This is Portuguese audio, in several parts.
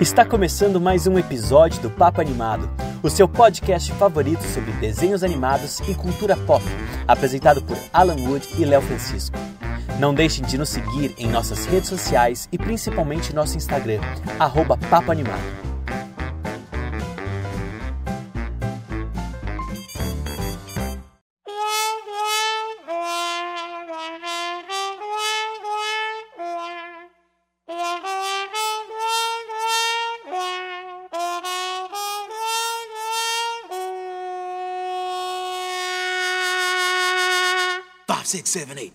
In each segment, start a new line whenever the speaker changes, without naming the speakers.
Está começando mais um episódio do Papo Animado, o seu podcast favorito sobre desenhos animados e cultura pop, apresentado por Alan Wood e Léo Francisco. Não deixem de nos seguir em nossas redes sociais e principalmente nosso Instagram, Papo Animado.
Six, seven, eight.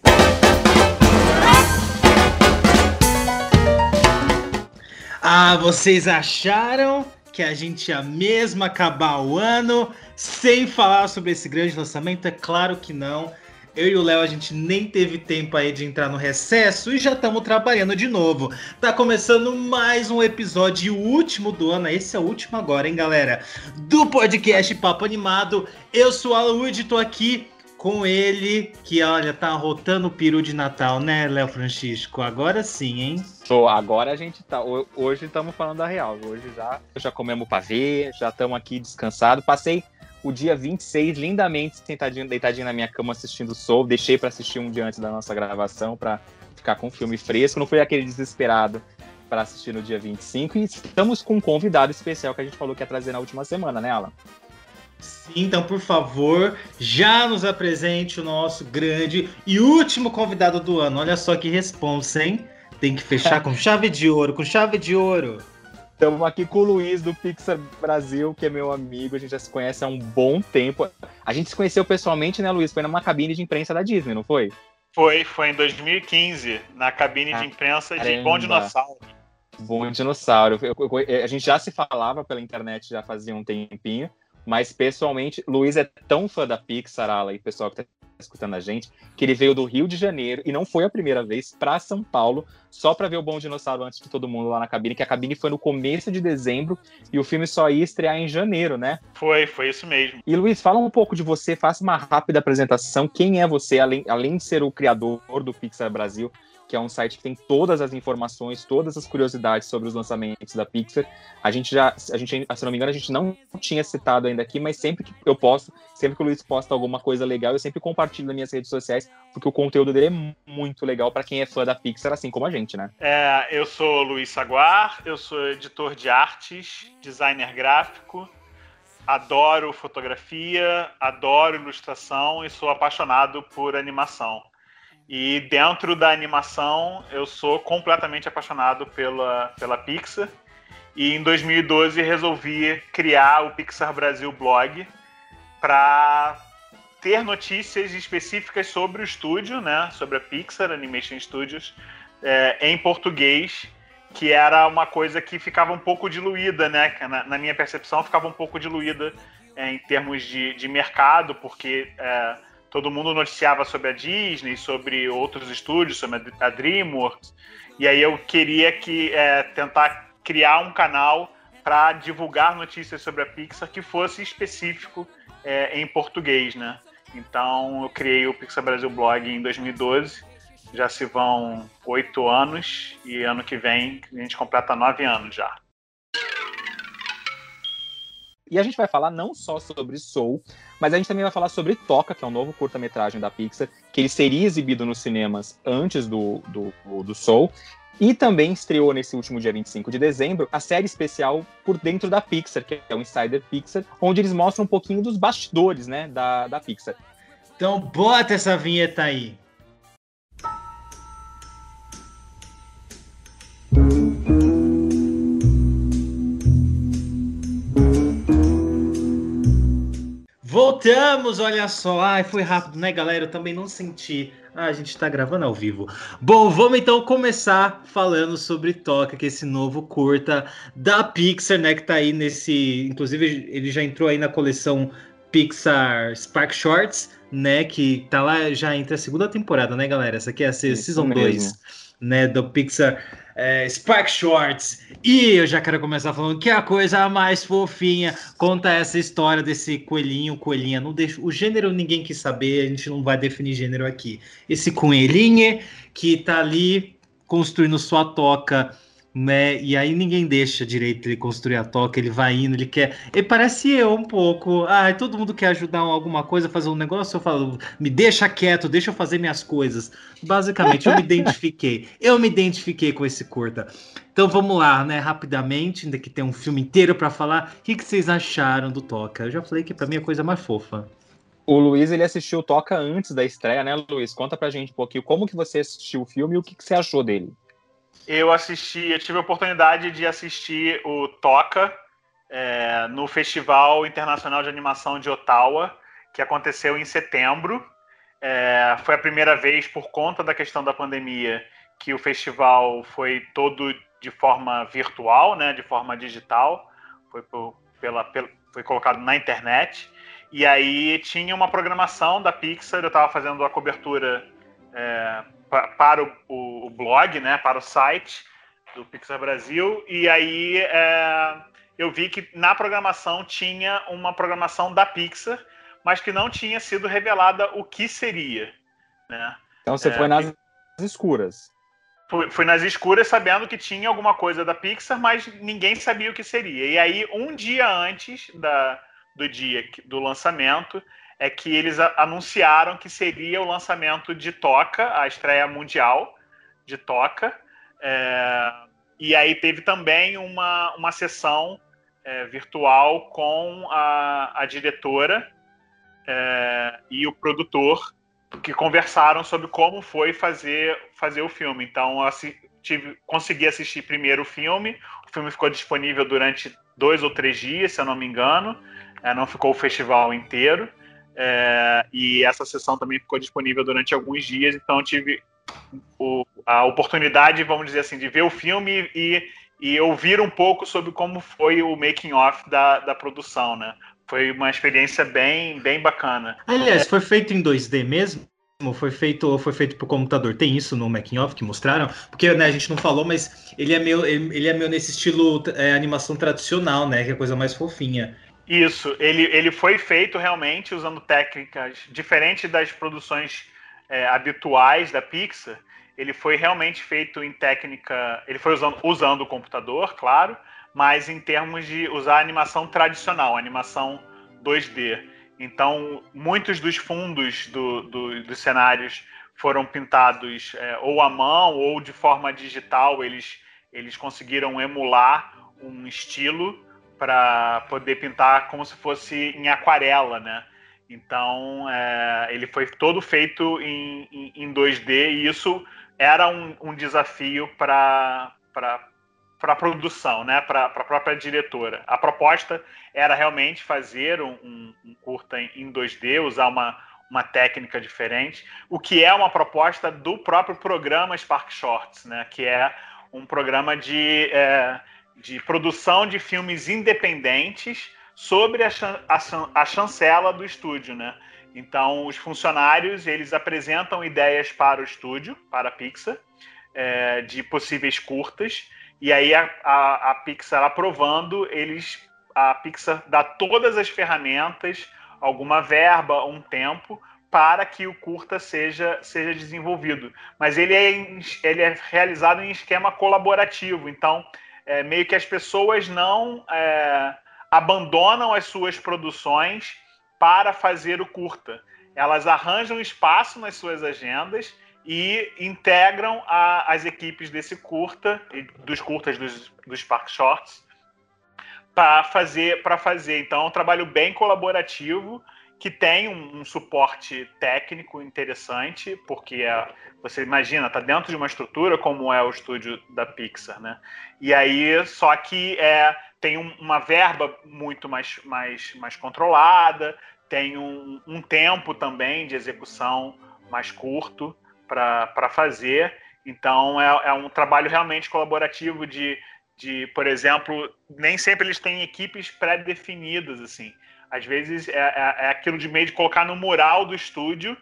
Ah, vocês acharam que a gente ia mesmo acabar o ano sem falar sobre esse grande lançamento? É claro que não. Eu e o Léo, a gente nem teve tempo aí de entrar no recesso e já estamos trabalhando de novo. Tá começando mais um episódio, o último do ano. Esse é o último agora, hein, galera? Do podcast Papo Animado. Eu sou o Alan Wood, tô aqui com ele, que olha, tá rotando o peru de Natal, né, Léo Francisco? Agora sim, hein?
Tô, agora a gente tá. Hoje estamos falando da real. Hoje já, já comemos pavê, já estamos aqui descansados. Passei o dia 26 lindamente sentadinho, deitadinho na minha cama assistindo o Soul. Deixei para assistir um dia antes da nossa gravação para ficar com o filme fresco. Não foi aquele desesperado para assistir no dia 25. E estamos com um convidado especial que a gente falou que ia trazer na última semana, né, Alan?
Sim, então, por favor, já nos apresente o nosso grande e último convidado do ano. Olha só que responsa, hein? Tem que fechar com chave de ouro, com chave de ouro.
Estamos aqui com o Luiz do Pixar Brasil, que é meu amigo, a gente já se conhece há um bom tempo. A gente se conheceu pessoalmente, né, Luiz? Foi numa cabine de imprensa da Disney, não foi?
Foi, foi em 2015, na cabine ah, de imprensa caramba. de Bom Dinossauro.
Bom Dinossauro. Eu, eu, a gente já se falava pela internet já fazia um tempinho, mas pessoalmente, Luiz é tão fã da Pixar, Ala, e pessoal que tá escutando a gente, que ele veio do Rio de Janeiro e não foi a primeira vez para São Paulo só para ver o Bom Dinossauro antes de todo mundo lá na cabine, que a cabine foi no começo de dezembro e o filme só ia estrear em janeiro, né?
Foi, foi isso mesmo.
E Luiz, fala um pouco de você, faça uma rápida apresentação. Quem é você, além, além de ser o criador do Pixar Brasil? Que é um site que tem todas as informações, todas as curiosidades sobre os lançamentos da Pixar. A gente já, a gente, se não me engano, a gente não tinha citado ainda aqui, mas sempre que eu posto, sempre que o Luiz posta alguma coisa legal, eu sempre compartilho nas minhas redes sociais, porque o conteúdo dele é muito legal para quem é fã da Pixar, assim como a gente, né?
É, eu sou Luiz Saguar, eu sou editor de artes, designer gráfico, adoro fotografia, adoro ilustração e sou apaixonado por animação. E dentro da animação, eu sou completamente apaixonado pela, pela Pixar. E em 2012 resolvi criar o Pixar Brasil blog para ter notícias específicas sobre o estúdio, né, sobre a Pixar Animation Studios, é, em português, que era uma coisa que ficava um pouco diluída, né, na, na minha percepção ficava um pouco diluída é, em termos de, de mercado, porque é, todo mundo noticiava sobre a Disney, sobre outros estúdios, sobre a DreamWorks, e aí eu queria que é, tentar criar um canal para divulgar notícias sobre a Pixar que fosse específico é, em português, né? Então eu criei o Pixar Brasil Blog em 2012. Já se vão oito anos e ano que vem a gente completa nove anos já.
E a gente vai falar não só sobre Soul, mas a gente também vai falar sobre Toca, que é um novo curta-metragem da Pixar, que ele seria exibido nos cinemas antes do, do, do Soul. E também estreou nesse último dia 25 de dezembro a série especial por dentro da Pixar, que é o Insider Pixar, onde eles mostram um pouquinho dos bastidores né, da, da Pixar.
Então bota essa vinheta aí. Voltamos, olha só. Ai, foi rápido, né, galera? Eu também não senti. Ah, a gente tá gravando ao vivo. Bom, vamos então começar falando sobre Toca, que é esse novo curta da Pixar, né? Que tá aí nesse. Inclusive, ele já entrou aí na coleção Pixar Spark Shorts, né? Que tá lá já entre a segunda temporada, né, galera? Essa aqui é a Season 2, né? Do Pixar é, Spark Shorts. E eu já quero começar falando que a coisa mais fofinha conta essa história desse coelhinho, coelhinha. Não deixa, o gênero ninguém quis saber, a gente não vai definir gênero aqui. Esse coelhinho que tá ali construindo sua toca né? E aí ninguém deixa direito ele construir a toca, ele vai indo, ele quer. Ele parece eu um pouco. Ah, todo mundo quer ajudar alguma coisa, fazer um negócio, eu falo, me deixa quieto, deixa eu fazer minhas coisas. Basicamente, eu me identifiquei. Eu me identifiquei com esse curta. Então vamos lá, né? Rapidamente, ainda que tem um filme inteiro para falar. O que, que vocês acharam do Toca? Eu já falei que para mim é a coisa mais fofa.
O Luiz ele assistiu Toca antes da estreia, né, Luiz? Conta pra gente um pouquinho como que você assistiu o filme e o que, que você achou dele.
Eu assisti, eu tive a oportunidade de assistir o Toca é, no Festival Internacional de Animação de Ottawa, que aconteceu em setembro. É, foi a primeira vez, por conta da questão da pandemia, que o festival foi todo de forma virtual, né, de forma digital, foi, por, pela, pela, foi colocado na internet. E aí tinha uma programação da Pixar, eu estava fazendo a cobertura é, para o, o, o, blog, né, para o site do Pixar Brasil, e aí é, eu vi que na programação tinha uma programação da Pixar, mas que não tinha sido revelada o que seria. Né?
Então você é, foi nas escuras.
Fui, fui, nas escuras sabendo que tinha alguma coisa da Pixar, mas ninguém sabia o que seria. E aí, um dia antes da, do dia do lançamento, é que eles anunciaram que seria o lançamento de Toca, a estreia mundial de Toca. É, e aí teve também uma, uma sessão é, virtual com a, a diretora é, e o produtor que conversaram sobre como foi fazer, fazer o filme. Então, assim, tive, consegui assistir primeiro o filme. O filme ficou disponível durante dois ou três dias, se eu não me engano. É, não ficou o festival inteiro. É, e essa sessão também ficou disponível durante alguns dias, então tive o, a oportunidade, vamos dizer assim, de ver o filme e, e ouvir um pouco sobre como foi o making off da, da produção, né? Foi uma experiência bem, bem bacana.
Aliás, foi feito em 2D mesmo? Foi feito, foi feito por computador. Tem isso no making off que mostraram? Porque né, a gente não falou, mas ele é meio, ele é meio nesse estilo é, animação tradicional, né? Que é a coisa mais fofinha.
Isso, ele, ele foi feito realmente usando técnicas diferentes das produções é, habituais da Pixar. Ele foi realmente feito em técnica. Ele foi usando, usando o computador, claro, mas em termos de usar animação tradicional, animação 2D. Então, muitos dos fundos do, do, dos cenários foram pintados é, ou à mão ou de forma digital. Eles, eles conseguiram emular um estilo para poder pintar como se fosse em aquarela, né? Então, é, ele foi todo feito em, em, em 2D e isso era um, um desafio para a produção, né? para a própria diretora. A proposta era realmente fazer um, um, um curta em, em 2D, usar uma, uma técnica diferente, o que é uma proposta do próprio programa Spark Shorts, né? que é um programa de. É, de produção de filmes independentes sobre a, a, a chancela do estúdio, né? Então, os funcionários eles apresentam ideias para o estúdio, para a Pixar, é, de possíveis curtas, e aí a, a, a, Pixar aprovando, eles a Pixar dá todas as ferramentas, alguma verba, um tempo para que o curta seja, seja desenvolvido. Mas ele é, ele é realizado em esquema colaborativo, então é, meio que as pessoas não é, abandonam as suas produções para fazer o curta. Elas arranjam espaço nas suas agendas e integram a, as equipes desse curta, dos curtas dos, dos Park Shorts, para fazer, para fazer. Então, é um trabalho bem colaborativo que tem um, um, suporte técnico interessante, porque é, você imagina, está dentro de uma estrutura como é o estúdio da Pixar, né? E aí, só que é, tem um, uma verba muito mais, mais, mais controlada, tem um, um tempo também de execução mais curto para fazer. Então, é, é um trabalho realmente colaborativo de, de, por exemplo, nem sempre eles têm equipes pré-definidas, assim. Às vezes é, é, é aquilo de meio de colocar no mural do estúdio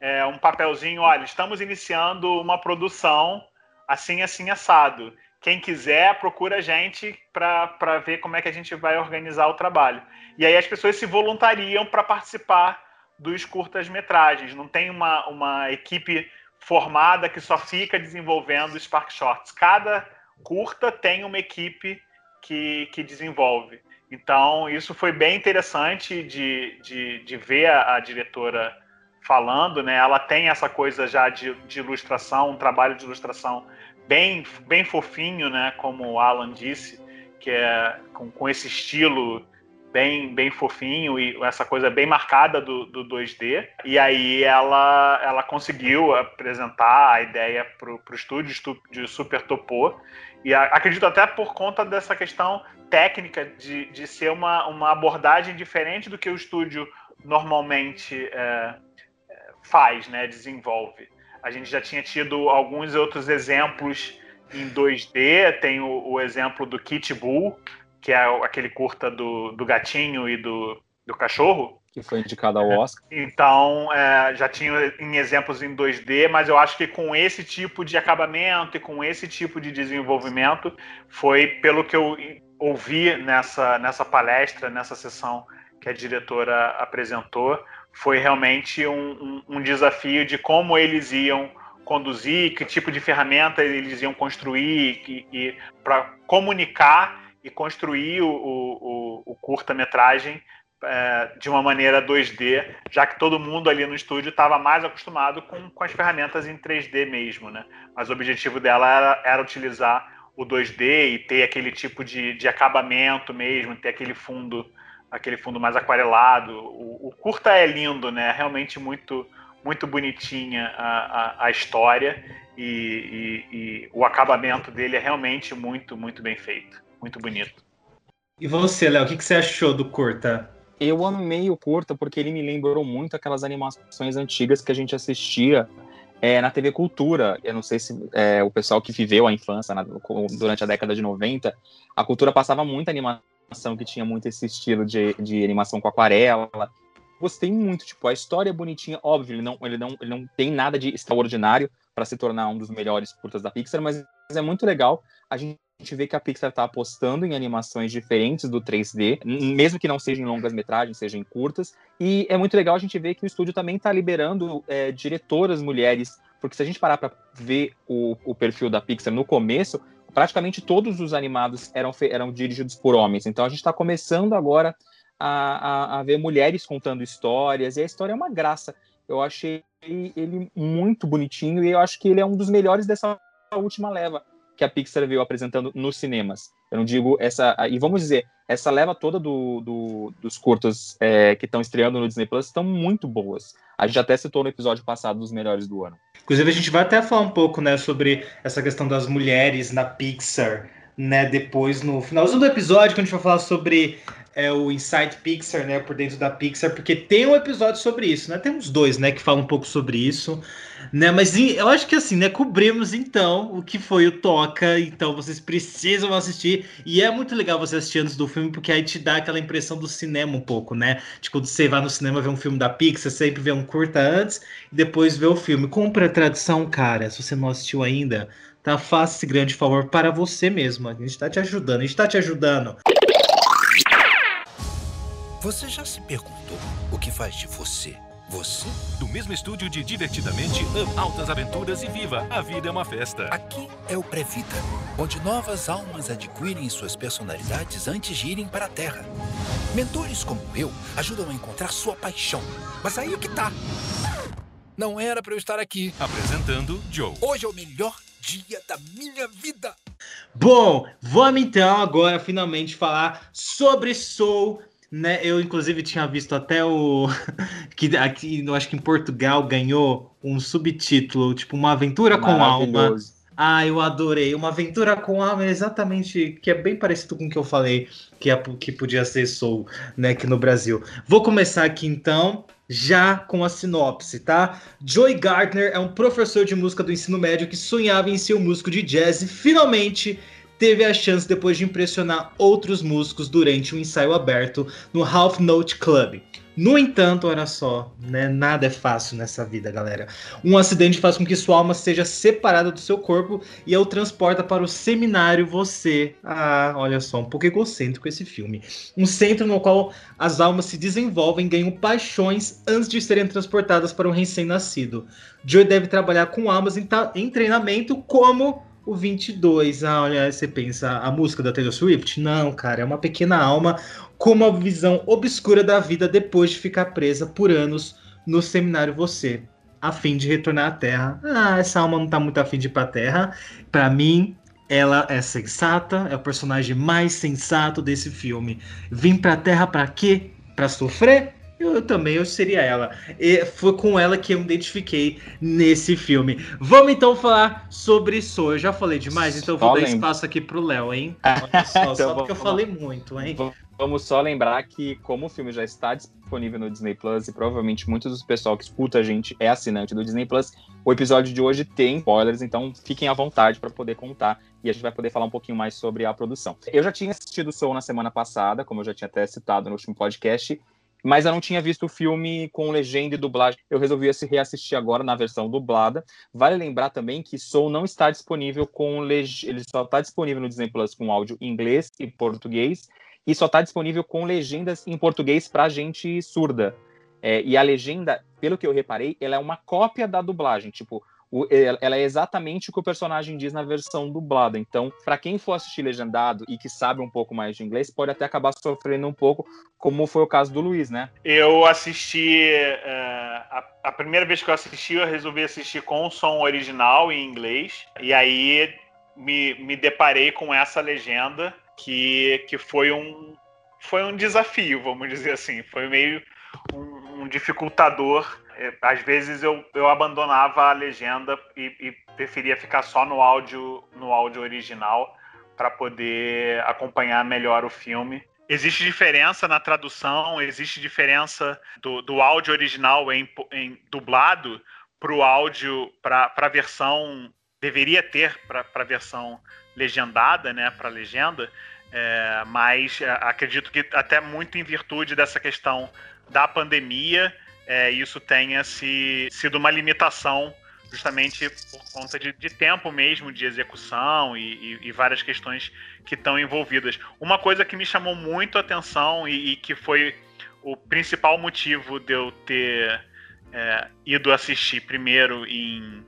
é, um papelzinho, olha, estamos iniciando uma produção assim, assim, assado. Quem quiser, procura a gente para ver como é que a gente vai organizar o trabalho. E aí as pessoas se voluntariam para participar dos curtas-metragens. Não tem uma, uma equipe formada que só fica desenvolvendo Spark Shorts. Cada curta tem uma equipe que, que desenvolve. Então, isso foi bem interessante de, de, de ver a, a, diretora falando, né? Ela tem essa coisa já de, de ilustração, um trabalho de ilustração bem, bem fofinho, né? Como o Alan disse, que é com, com esse estilo bem, bem fofinho e essa coisa bem marcada do, do 2D. E aí ela, ela conseguiu apresentar a ideia para o estúdio de Super Topo. E acredito até por conta dessa questão técnica de, de ser uma, uma abordagem diferente do que o estúdio normalmente é, faz, né, desenvolve. A gente já tinha tido alguns outros exemplos em 2D, tem o, o exemplo do Kit Bull, que é aquele curta do, do gatinho e do, do cachorro.
Que foi indicado ao Oscar.
Então, é, já tinha em exemplos em 2D, mas eu acho que com esse tipo de acabamento e com esse tipo de desenvolvimento, foi pelo que eu ouvi nessa, nessa palestra, nessa sessão que a diretora apresentou, foi realmente um, um, um desafio de como eles iam conduzir, que tipo de ferramenta eles iam construir e, e para comunicar e construir o, o, o curta-metragem é, de uma maneira 2D, já que todo mundo ali no estúdio estava mais acostumado com, com as ferramentas em 3D mesmo, né? Mas o objetivo dela era, era utilizar o 2D e ter aquele tipo de, de acabamento mesmo, ter aquele fundo aquele fundo mais aquarelado. O, o curta é lindo, né? Realmente muito muito bonitinha a, a, a história e, e, e o acabamento dele é realmente muito muito bem feito. Muito bonito.
E você, Léo, o que, que você achou do curta?
Eu amei o curta porque ele me lembrou muito aquelas animações antigas que a gente assistia é, na TV Cultura. Eu não sei se é, o pessoal que viveu a infância na, durante a década de 90, a cultura passava muita animação que tinha muito esse estilo de, de animação com aquarela. Gostei muito, tipo, a história é bonitinha, óbvio, ele não, ele não, ele não tem nada de extraordinário para se tornar um dos melhores curtas da Pixar, mas é muito legal a gente gente vê que a Pixar está apostando em animações diferentes do 3D, mesmo que não sejam longas metragens, sejam curtas. E é muito legal a gente ver que o estúdio também está liberando é, diretoras mulheres, porque se a gente parar para ver o, o perfil da Pixar no começo, praticamente todos os animados eram, eram dirigidos por homens. Então a gente está começando agora a, a, a, ver mulheres contando histórias, e a história é uma graça. Eu achei ele muito bonitinho e eu acho que ele é um dos melhores dessa última leva que a Pixar veio apresentando nos cinemas. Eu não digo essa. E vamos dizer, essa leva toda do, do dos curtos é, que estão estreando no Disney Plus estão muito boas. A gente até citou no episódio passado dos melhores do ano.
Inclusive, a gente vai até falar um pouco né, sobre essa questão das mulheres na Pixar. Né, depois no finalzinho do episódio, quando a gente vai falar sobre é, o Inside Pixar, né, por dentro da Pixar, porque tem um episódio sobre isso, né? Tem uns dois, né, que falam um pouco sobre isso, né? Mas eu acho que assim, né, cobrimos então o que foi o Toca, então vocês precisam assistir e é muito legal você assistir antes do filme porque aí te dá aquela impressão do cinema um pouco, né? De quando você vai no cinema ver um filme da Pixar, sempre vê um curta antes e depois vê o filme. Compre a tradução, cara, se você não assistiu ainda, tá? Faça esse grande favor para você mesmo. A gente tá te ajudando, a gente tá te ajudando.
Você já se perguntou o que faz de você você?
Do mesmo estúdio de Divertidamente, Altas Aventuras e Viva, a vida é uma festa.
Aqui é o Previta, onde novas almas adquirem suas personalidades antes de irem para a Terra. Mentores como eu ajudam a encontrar sua paixão. Mas aí o que tá? Não era para eu estar aqui.
Apresentando Joe.
Hoje é o melhor dia da minha vida.
Bom, vamos então agora finalmente falar sobre Soul né, eu inclusive tinha visto até o que aqui, eu acho que em Portugal ganhou um subtítulo, tipo uma aventura com alma. Ah, eu adorei. Uma aventura com alma é exatamente que é bem parecido com o que eu falei que, é, que podia ser Soul, né, aqui no Brasil. Vou começar aqui então, já com a sinopse, tá? Joy Gardner é um professor de música do ensino médio que sonhava em ser um músico de jazz e finalmente teve a chance depois de impressionar outros músicos durante um ensaio aberto no Half Note Club. No entanto, olha só, né? Nada é fácil nessa vida, galera. Um acidente faz com que sua alma seja separada do seu corpo e o transporta para o seminário você. Ah, olha só, um pouco egocêntrico esse filme. Um centro no qual as almas se desenvolvem e ganham paixões antes de serem transportadas para um recém-nascido. Joe deve trabalhar com almas em, em treinamento como o 22. Ah, olha, você pensa, a música da Taylor Swift? Não, cara, é uma pequena alma com uma visão obscura da vida depois de ficar presa por anos no seminário Você, a fim de retornar à Terra. Ah, essa alma não tá muito afim de ir pra Terra. Para mim, ela é sensata, é o personagem mais sensato desse filme. Vim pra Terra para quê? Para sofrer? Eu, eu, também, eu seria ela. E foi com ela que eu me identifiquei nesse filme. Vamos então falar sobre Soul. Eu já falei demais, então eu vou dar espaço aqui pro Léo, hein? Olha só, então, só porque eu falei muito, hein?
Vamos só lembrar que, como o filme já está disponível no Disney Plus, e provavelmente muitos dos pessoal que escuta a gente é assinante do Disney Plus, o episódio de hoje tem spoilers, então fiquem à vontade para poder contar e a gente vai poder falar um pouquinho mais sobre a produção. Eu já tinha assistido o Soul na semana passada, como eu já tinha até citado no último podcast, mas eu não tinha visto o filme com legenda e dublagem. Eu resolvi reassistir agora na versão dublada. Vale lembrar também que Soul não está disponível com leg... ele só está disponível no Disney Plus com áudio em inglês e português e só está disponível com legendas em português para gente surda. É, e a legenda, pelo que eu reparei, ela é uma cópia da dublagem. Tipo, o, ela é exatamente o que o personagem diz na versão dublada. Então, para quem for assistir legendado e que sabe um pouco mais de inglês, pode até acabar sofrendo um pouco, como foi o caso do Luiz, né?
Eu assisti. Uh, a, a, primeira vez que eu assisti, eu resolvi assistir com o som original em inglês. E aí me, me deparei com essa legenda que, que foi um. Foi um desafio, vamos dizer assim. Foi meio um, um dificultador é, às vezes eu, eu abandonava a legenda e, e preferia ficar só no áudio no áudio original para poder acompanhar melhor o filme. Existe diferença na tradução, existe diferença do, do áudio original em, em dublado para o áudio, para a versão, deveria ter para a versão legendada, né, para legenda, é, mas é, acredito que até muito em virtude dessa questão da pandemia é, isso tenha se, sido uma limitação justamente por conta de, de tempo mesmo de execução e, e, e, várias questões que estão envolvidas. Uma coisa que me chamou muito a atenção e, e que foi o principal motivo de eu ter é, ido assistir primeiro em,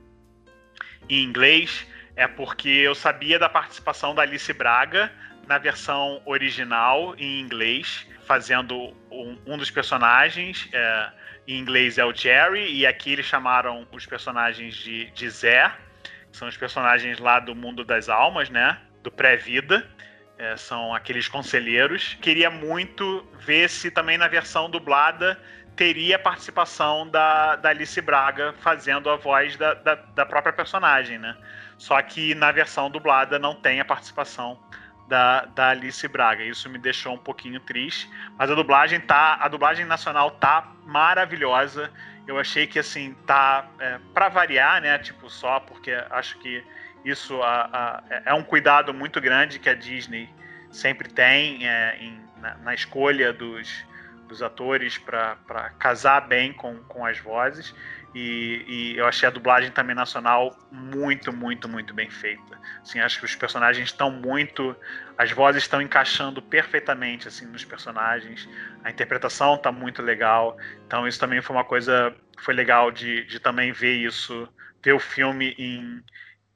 em inglês é porque eu sabia da participação da Alice Braga na versão original em inglês, fazendo um, um dos personagens. É, em inglês é o Jerry, e aqui eles chamaram os personagens de, de Zé, que são os personagens lá do mundo das almas, né? Do pré-vida. É, são aqueles conselheiros. Queria muito ver se também na versão dublada teria participação da, da Alice Braga fazendo a voz da, da, da própria personagem, né? Só que na versão dublada não tem a participação da, da Alice Braga. Isso me deixou um pouquinho triste. Mas a dublagem tá. A dublagem nacional tá maravilhosa. Eu achei que assim, tá. É, para variar, né? Tipo, só porque acho que isso a, a, é um cuidado muito grande que a Disney sempre tem é, em, na, na, escolha dos, dos atores para casar bem com, com as vozes. E, e, eu achei a dublagem também nacional muito, muito, muito bem feita. Assim, acho que os personagens estão muito. As vozes estão encaixando perfeitamente assim nos personagens. A interpretação está muito legal. Então, isso também foi uma coisa. Foi legal de, de também ver isso, ver o filme em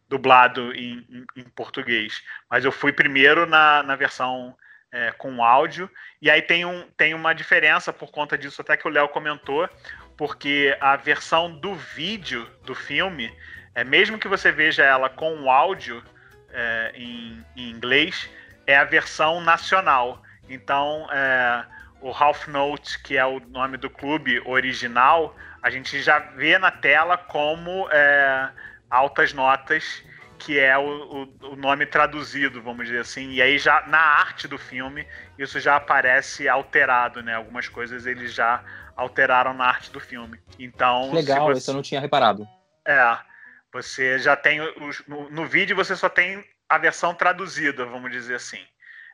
dublado em, em, em português. Mas eu fui primeiro na, na versão é, com áudio. E aí tem, um, tem uma diferença por conta disso, até que o Léo comentou porque a versão do vídeo do filme, é, mesmo que você veja ela com o áudio é, em, em, inglês, é a versão nacional. Então, é, o Half Note, que é o nome do clube original, a gente já vê na tela como é, altas notas, que é o, o, o, nome traduzido, vamos dizer assim. E aí já na arte do filme, isso já aparece alterado, né? Algumas coisas eles já alteraram na arte do filme. Então.
Legal, você... isso eu não tinha reparado.
É. Você já tem. Os, no, no, vídeo você só tem a versão traduzida, vamos dizer assim.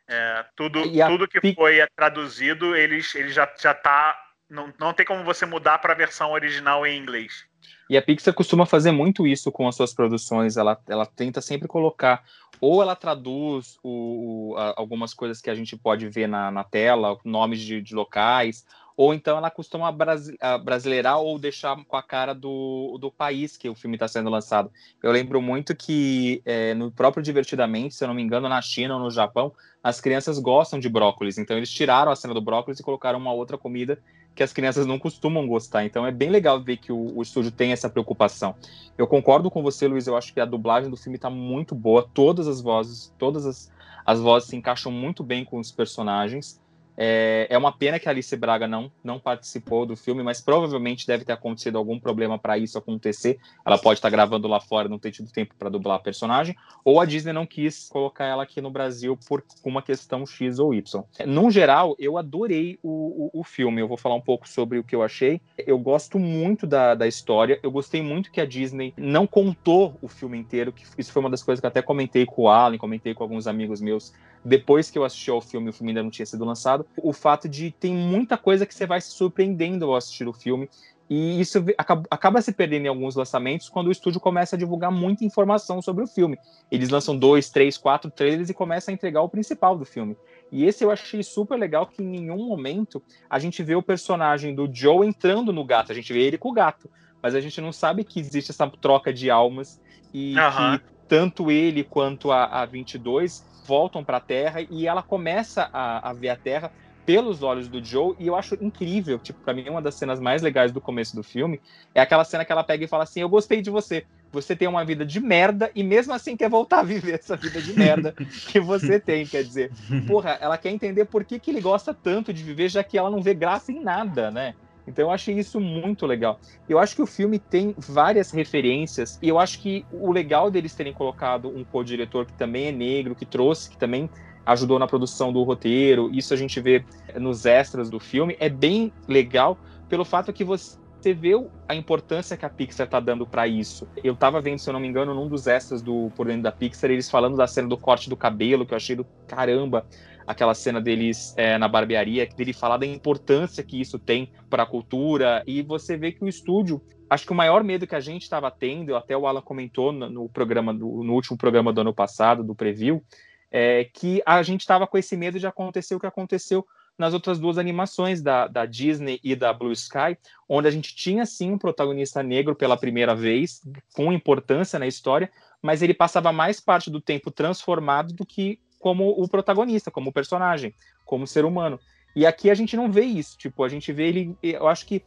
É, tudo, tudo que foi traduzido, eles, ele já, já tá. Não, não tem como você mudar para a versão original em inglês.
E a Pixar costuma fazer muito isso com as suas produções. Ela, ela tenta sempre colocar, ou ela traduz o, o, a, algumas coisas que a gente pode ver na, na tela, nomes de, de, locais, ou então ela costuma brasi brasileirar ou deixar com a cara do, do país que o filme está sendo lançado. Eu lembro muito que é, no próprio Divertidamente, se eu não me engano, na China ou no Japão, as crianças gostam de brócolis, então eles tiraram a cena do brócolis e colocaram uma outra comida que as crianças não costumam gostar. Então é bem legal ver que o, o estúdio tem essa preocupação. Eu concordo com você, Luiz, eu acho que a dublagem do filme está muito boa, todas as vozes, todas as, as vozes se encaixam muito bem com os personagens. É, é, uma pena que a Alice Braga não, não participou do filme, mas provavelmente deve ter acontecido algum problema para isso acontecer. Ela pode estar gravando lá fora, não ter tido tempo para dublar a personagem, ou a Disney não quis colocar ela aqui no Brasil por uma questão X ou Y. No geral, eu adorei o, o, o filme. Eu vou falar um pouco sobre o que eu achei. Eu gosto muito da, da história. Eu gostei muito que a Disney não contou o filme inteiro, que isso foi uma das coisas que até comentei com o Alan, comentei com alguns amigos meus depois que eu assisti ao filme, o filme ainda não tinha sido lançado, o fato de tem muita coisa que você vai se surpreendendo ao assistir o filme. E isso acaba, acaba, se perdendo em alguns lançamentos quando o estúdio começa a divulgar muita informação sobre o filme. Eles lançam dois, três, quatro trailers e começam a entregar o principal do filme. E esse eu achei super legal que em nenhum momento a gente vê o personagem do Joe entrando no gato. A gente vê ele com o gato, mas a gente não sabe que existe essa troca de almas e uhum. que tanto ele quanto a, a 22 voltam para a Terra e ela começa a, a ver a Terra pelos olhos do Joe, e eu acho incrível, tipo, para mim uma das cenas mais legais do começo do filme é aquela cena que ela pega e fala assim: "Eu gostei de você. Você tem uma vida de merda e mesmo assim quer voltar a viver essa vida de merda que você tem", quer dizer. Porra, ela quer entender por que que ele gosta tanto de viver já que ela não vê graça em nada, né? Então eu achei isso muito legal. Eu acho que o filme tem várias referências e eu acho que o legal deles terem colocado um co-diretor que também é negro, que trouxe, que também ajudou na produção do roteiro, isso a gente vê nos extras do filme, é bem legal pelo fato que você vê a importância que a Pixar tá dando para isso. Eu tava vendo, se eu não me engano, num dos extras do Por Dentro da Pixar, eles falando da cena do corte do cabelo, que eu achei do caramba aquela cena deles é, na barbearia, dele falar da importância que isso tem para a cultura, e você vê que o estúdio, acho que o maior medo que a gente estava tendo, até o Alan comentou no, no programa, do, no último programa do ano passado, do Preview, é que a gente estava com esse medo de acontecer o que aconteceu nas outras duas animações da, da Disney e da Blue Sky, onde a gente tinha sim um protagonista negro pela primeira vez, com importância na história, mas ele passava mais parte do tempo transformado do que como o protagonista, como o personagem, como ser humano. E aqui a gente não vê isso, tipo, a gente vê ele, eu acho que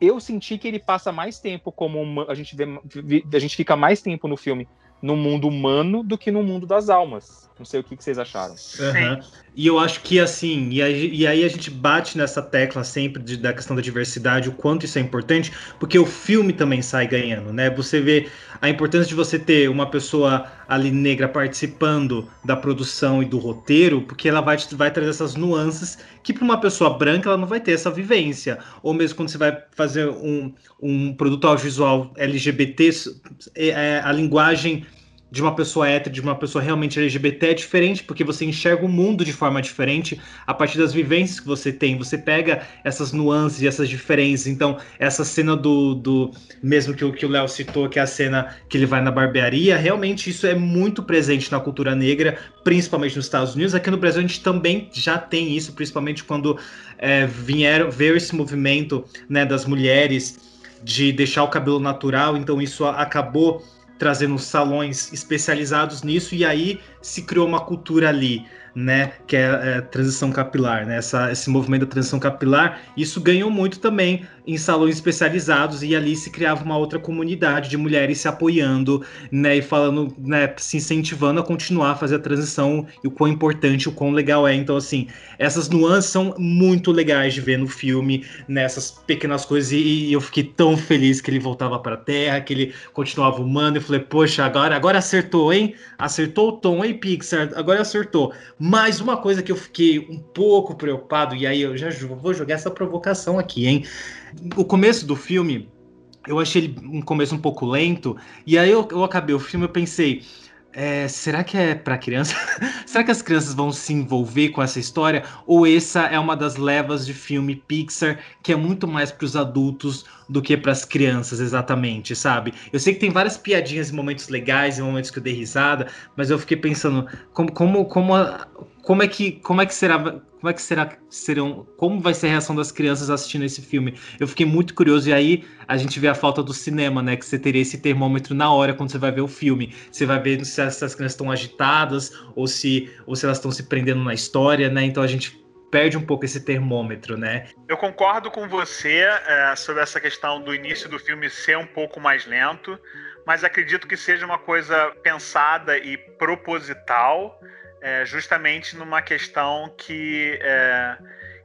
eu senti que ele passa mais tempo como uma, a gente vê, a gente fica mais tempo no filme no mundo humano do que no mundo das almas. Não sei o que, que vocês acharam.
Uhum. E eu acho que assim, e aí, e aí, a gente bate nessa tecla sempre de, da questão da diversidade, o quanto isso é importante, porque o filme também sai ganhando, né? Você vê a importância de você ter uma pessoa ali negra participando da produção e do roteiro, porque ela vai, vai trazer essas nuances que para uma pessoa branca ela não vai ter essa vivência. Ou mesmo quando você vai fazer um, um produto audiovisual LGBT, é, é, a linguagem de uma pessoa hétero, de uma pessoa realmente LGBT é diferente, porque você enxerga o mundo de forma diferente a partir das vivências que você tem. Você pega essas nuances e essas diferenças. Então, essa cena do. do mesmo que, que o Léo citou, que é a cena que ele vai na barbearia, realmente isso é muito presente na cultura negra, principalmente nos Estados Unidos. Aqui no Brasil a gente também já tem isso, principalmente quando é, vieram ver esse movimento né, das mulheres de deixar o cabelo natural, então isso acabou trazendo salões especializados nisso, e aí se criou uma cultura ali né, que é, é transição capilar, né, essa, esse movimento da transição capilar, isso ganhou muito também em salões especializados e ali se criava uma outra comunidade de mulheres se apoiando, né, e falando, né, se incentivando a continuar a fazer a transição e o quão importante, o quão legal é. Então, assim, essas nuances são muito legais de ver no filme, nessas né, pequenas coisas e, e, eu fiquei tão feliz que ele voltava para a Terra, que ele continuava humano. Eu falei, poxa, agora, agora acertou, hein? Acertou o tom, hein, Pixar? Agora acertou. Mas uma coisa que eu fiquei um pouco preocupado, e aí eu já vou jogar essa provocação aqui, hein? O começo do filme, eu achei ele um começo um pouco lento, e aí eu, eu acabei o filme, eu pensei, é, será que é para criança? será que as crianças vão se envolver com essa história? Ou essa é uma das levas de filme Pixar que é muito mais para os adultos do que para as crianças, exatamente, sabe? Eu sei que tem várias piadinhas em momentos legais, em momentos que eu dei risada, mas eu fiquei pensando como, como, como, como é que como é que será como é que será serão, como vai ser a reação das crianças assistindo esse filme? Eu fiquei muito curioso e aí a gente vê a falta do cinema, né? Que você teria esse termômetro na hora quando você vai ver o filme. Você vai ver se essas crianças estão agitadas ou se, ou se elas estão se prendendo na história, né? Então a gente perde um pouco esse termômetro, né?
Eu concordo com você é, sobre essa questão do início do filme ser um pouco mais lento, mas acredito que seja uma coisa pensada e proposital, é, justamente numa questão que é,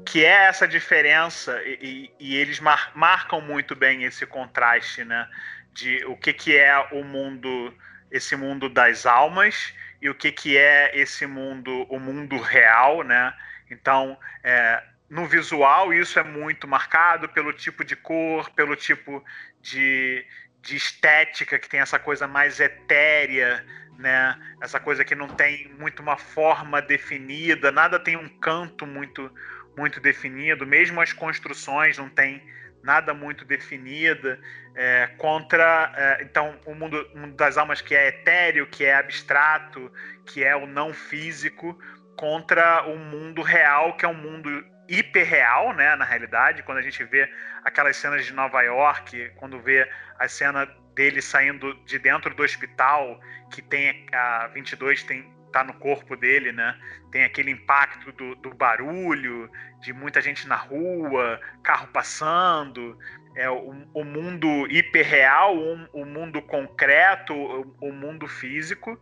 que é essa diferença e, e, e eles mar, marcam muito bem esse contraste, né? De o que, que é o mundo, esse mundo das almas e o que, que é esse mundo, o mundo real, né? Então, é, no visual, isso é muito marcado pelo tipo de cor, pelo tipo de, de estética, que tem essa coisa mais etérea, né? Essa coisa que não tem muito uma forma definida, nada tem um canto muito muito definido, mesmo as construções não tem nada muito definida é, contra é, então o mundo, mundo das almas que é etéreo, que é abstrato, que é o não físico, contra o mundo real, que é um mundo hiperreal, né, na realidade, quando a gente vê aquelas cenas de Nova York, quando vê a cena dele saindo de dentro do hospital, que tem a 22 tem tá no corpo dele, né? Tem aquele impacto do, do barulho, de muita gente na rua, carro passando, é o, o mundo hiperreal, o, o mundo concreto, o, o mundo físico.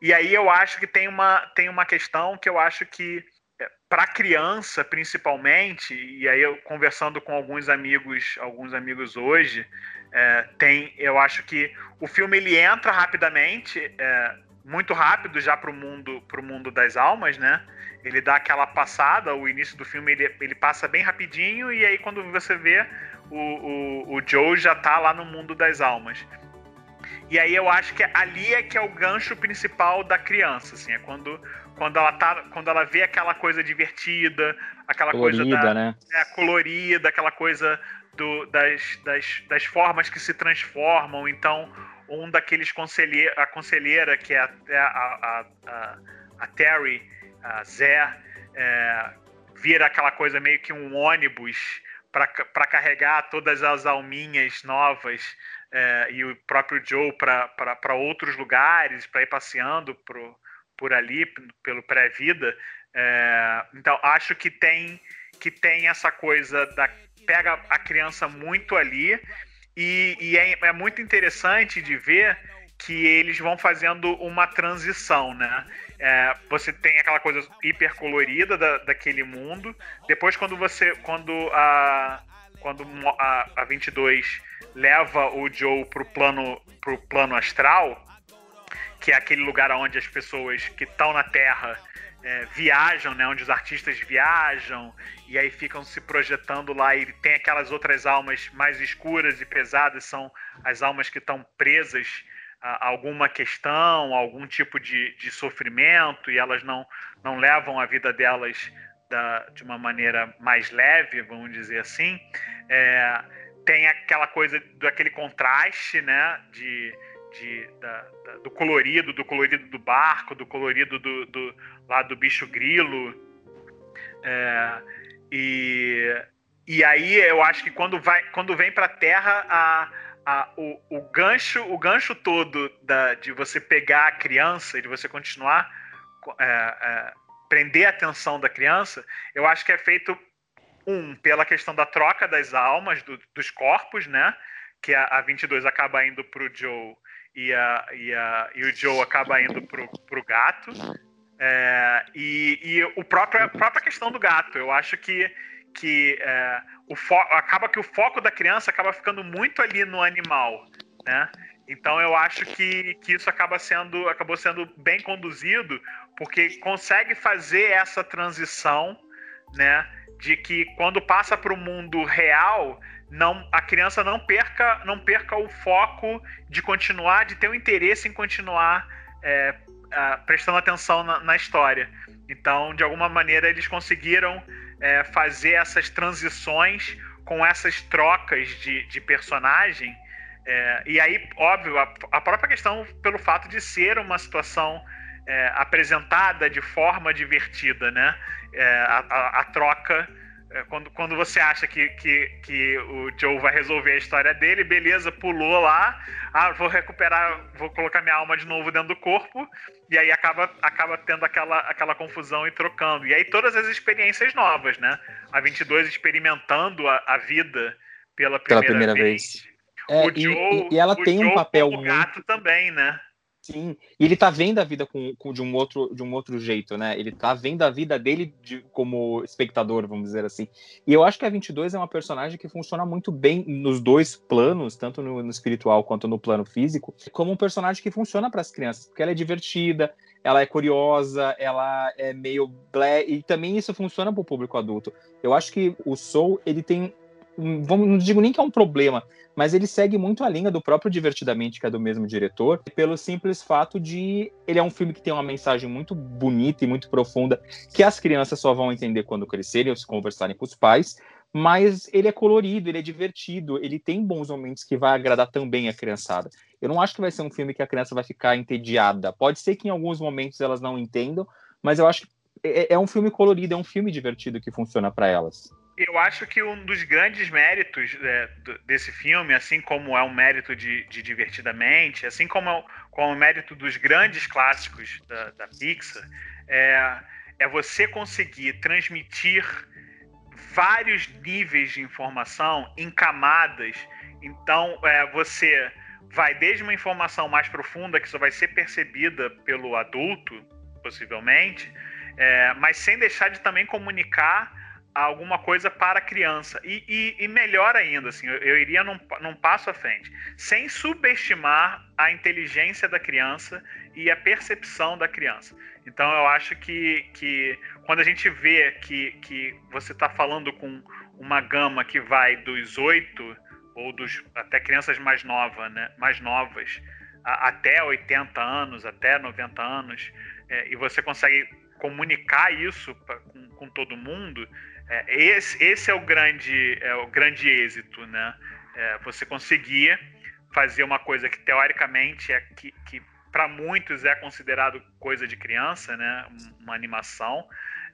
E aí eu acho que tem uma, tem uma questão que eu acho que é, para criança principalmente e aí eu conversando com alguns amigos alguns amigos hoje é, tem eu acho que o filme ele entra rapidamente é, muito rápido já para o mundo pro mundo das almas né ele dá aquela passada o início do filme ele, ele passa bem rapidinho e aí quando você vê o, o, o Joe já tá lá no mundo das almas e aí eu acho que ali é que é o gancho principal da criança, assim, é quando, quando ela tá, quando ela vê aquela coisa divertida, aquela colorida, coisa da,
né?
é, colorida, aquela coisa do, das, das, das formas que se transformam. Então, um daqueles conselheiros, a conselheira que é a, a, a, a Terry, a Zé, é, vira aquela coisa meio que um ônibus para carregar todas as alminhas novas é, e o próprio Joe para outros lugares, para ir passeando pro, por ali, pelo pré-vida. É, então, acho que tem, que tem essa coisa da. Pega a criança muito ali, e, e é, é muito interessante de ver que eles vão fazendo uma transição, né? É, você tem aquela coisa hiper colorida da, daquele mundo. Depois, quando você, quando a, quando a, a 22 leva o Joe pro plano, pro plano astral, que é aquele lugar onde as pessoas que estão na Terra é, viajam, né, onde os artistas viajam e aí ficam se projetando lá e tem aquelas outras almas mais escuras e pesadas, são as almas que estão presas a alguma questão, a algum tipo de, de sofrimento e elas não, não levam a vida delas da, de uma maneira mais leve, vamos dizer assim. É, tem aquela coisa daquele contraste, né? De, de, da, da, do colorido, do colorido do barco, do colorido do, do lá do bicho grilo. É, e, e aí eu acho que quando, vai, quando vem para a Terra, a, a, o, o, gancho, o gancho todo da, de você pegar a criança e de você continuar é, é, prender a atenção da criança, eu acho que é feito um, pela questão da troca das almas, do, dos corpos, né? Que a, a 22 acaba indo pro Joe e, a, e, a, e o Joe acaba indo pro, pro gato. É, e, e o próprio, a própria questão do gato. Eu acho que, que é, o fo, acaba que o foco da criança acaba ficando muito ali no animal, né? Então eu acho que, que isso acaba sendo, acabou sendo bem conduzido, porque consegue fazer essa transição, né? de que quando passa para o mundo real, não, a criança não perca, não perca o foco de continuar, de ter o interesse em continuar é, a, prestando atenção na, na, história. Então, de alguma maneira, eles conseguiram é, fazer essas transições com essas trocas de, de personagem. É, e aí, óbvio, a, a, própria questão pelo fato de ser uma situação é, apresentada de forma divertida, né? É, a, a, troca. É, quando, quando você acha que, que, que o Joe vai resolver a história dele, beleza, pulou lá, ah, vou recuperar, vou colocar minha alma de novo dentro do corpo, e aí acaba, acaba tendo aquela, aquela confusão e trocando. E aí todas as experiências novas, né? A 22 experimentando a, a vida pela primeira, pela primeira vez. vez.
É, o Joe, e, e ela tem Joe um papel
muito... gato também, né?
Sim, e ele tá vendo a vida com, com, de, um outro, de um outro jeito, né? Ele tá vendo a vida dele de, como espectador, vamos dizer assim. E eu acho que a 22 é uma personagem que funciona muito bem nos dois planos, tanto no, no espiritual quanto no plano físico, como um personagem que funciona para as crianças, porque ela é divertida, ela é curiosa, ela é meio black, e também isso funciona para o público adulto. Eu acho que o Soul, ele tem vamos, não digo nem que é um problema, mas ele segue muito a linha do próprio Divertidamente, que é do mesmo diretor, pelo simples fato de ele é um filme que tem uma mensagem muito bonita e muito profunda, que as crianças só vão entender quando crescerem ou se conversarem com os pais, mas ele é colorido, ele é divertido, ele tem bons momentos que vai agradar também a criançada. Eu não acho que vai ser um filme que a criança vai ficar entediada. Pode ser que em alguns momentos elas não entendam, mas eu acho que é, é um filme colorido, é um filme divertido que funciona para elas
eu acho que um dos grandes méritos é, desse filme, assim como é um mérito de, de Divertidamente, assim como é, como é o mérito dos grandes clássicos da, da Pixar, é, é você conseguir transmitir vários níveis de informação em camadas. Então, é, você vai desde uma informação mais profunda que só vai ser percebida pelo adulto, possivelmente, é, mas sem deixar de também comunicar alguma coisa para a criança. E, e, e melhor ainda, assim, eu, eu, iria num, num passo à frente, sem subestimar a inteligência da criança e a percepção da criança. Então eu acho que, que quando a gente vê que, que você está falando com uma gama que vai dos oito ou dos até crianças mais novas, né, mais novas, a, até 80 anos, até 90 anos, é, e você consegue comunicar isso pra, com, com todo mundo, é, esse, esse é o grande, é o grande êxito, né? É, você conseguir fazer uma coisa que teoricamente é que, que para muitos é considerado coisa de criança, né? Uma animação,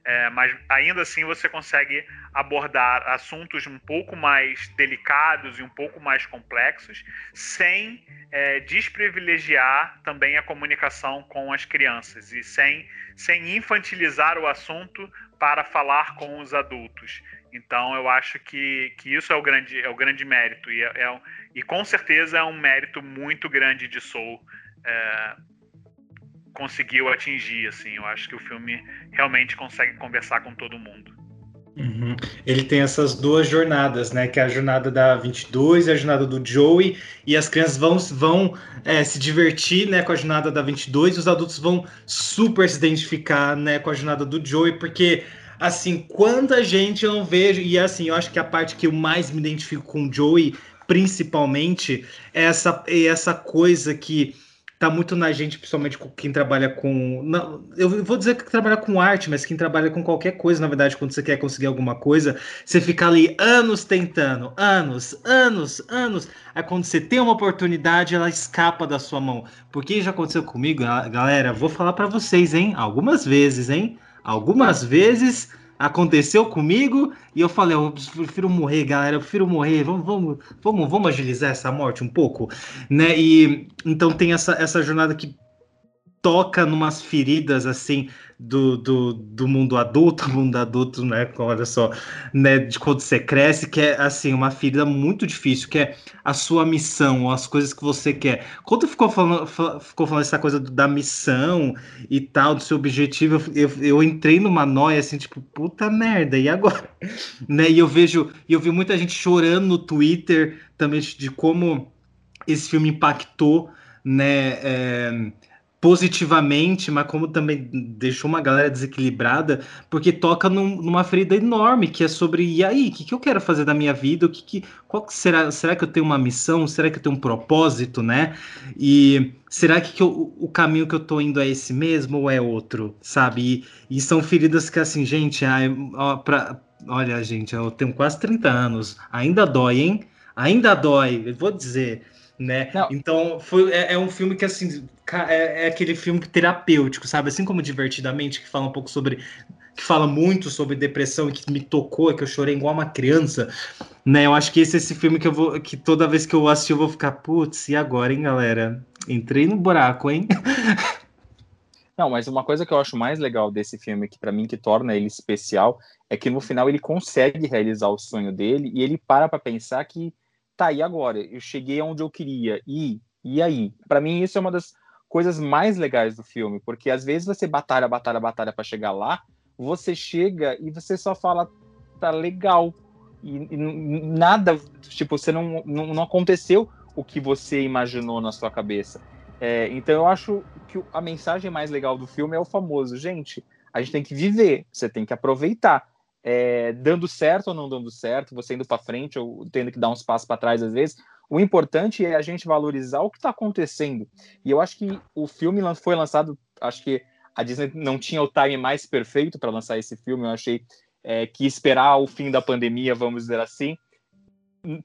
é, mas ainda assim você consegue abordar assuntos um pouco mais delicados e um pouco mais complexos, sem é, desprivilegiar também a comunicação com as crianças e sem, sem infantilizar o assunto para falar com os adultos. Então eu acho que, que isso é o grande, é o grande mérito e, é, é e com certeza é um mérito muito grande de Soul é, conseguiu atingir. Assim, eu acho que o filme realmente consegue conversar com todo mundo.
Uhum. Ele tem essas duas jornadas, né? Que é a jornada da 22 e a jornada do Joey. E as crianças vão, vão é, se divertir né, com a jornada da 22 e os adultos vão super se identificar né, com a jornada do Joey, porque assim, quanta gente eu não vejo. E assim, eu acho que a parte que eu mais me identifico com o Joey, principalmente, é essa, é essa coisa que tá muito na gente, principalmente quem trabalha com. Não, eu vou dizer que trabalha com arte, mas quem trabalha com qualquer coisa, na verdade, quando você quer conseguir alguma coisa, você fica ali anos tentando, anos, anos, anos. Aí quando você tem uma oportunidade, ela escapa da sua mão. Porque já aconteceu comigo, galera, vou falar para vocês, hein? Algumas vezes, hein? Algumas vezes aconteceu comigo e eu falei, eu prefiro morrer, galera, eu prefiro morrer, vamos, vamos, vamos, vamos agilizar essa morte um pouco, né? E então tem essa, essa jornada que toca numas feridas assim do, do, do mundo adulto, mundo adulto, né? Olha só, né? De quando você cresce, que é assim, uma ferida muito difícil, que é a sua missão, as coisas que você quer. Quando ficou falando, ficou falando essa coisa da missão e tal, do seu objetivo, eu, eu entrei numa noia assim, tipo, puta merda, e agora? né? E eu vejo, eu vi muita gente chorando no Twitter também de como esse filme impactou, né? É, positivamente, mas como também deixou uma galera desequilibrada, porque toca num, numa ferida enorme, que é sobre, e aí, o que, que eu quero fazer da minha vida? O que, que qual que será? Será que eu tenho uma missão? Será que eu tenho um propósito, né? E será que, que eu, o caminho que eu tô indo é esse mesmo ou é outro, sabe? E, e são feridas que, assim, gente, ó, pra, olha, gente, eu tenho quase 30 anos, ainda dói, hein? Ainda dói, eu vou dizer né? Não. Então, foi, é, é, um filme que, assim, é, é, aquele filme terapêutico, sabe? Assim como Divertidamente, que fala um pouco sobre. que fala muito sobre depressão e que me tocou, que eu chorei igual uma criança, né? Eu acho que esse é esse filme que eu vou. que toda vez que eu assistir eu vou ficar, putz, e agora, hein, galera? Entrei no buraco, hein?
Não, mas uma coisa que eu acho mais legal desse filme, que para mim que torna ele especial, é que no final ele consegue realizar o sonho dele e ele para para pensar que tá aí agora, eu cheguei aonde eu queria e e aí. Para mim isso é uma das coisas mais legais do filme, porque às vezes você batalha, batalha, batalha para chegar lá, você chega e você só fala tá legal e, e nada, tipo, você não, não, não aconteceu o que você imaginou na sua cabeça. É, então eu acho que a mensagem mais legal do filme é o famoso, gente, a gente tem que viver, você tem que aproveitar. É, dando certo ou não dando certo, você indo para frente ou tendo que dar uns passos para trás às vezes, o importante é a gente valorizar o que está acontecendo. E eu acho que o filme foi lançado, acho que a Disney não tinha o time mais perfeito para lançar esse filme. Eu achei é, que esperar o fim da pandemia, vamos dizer assim,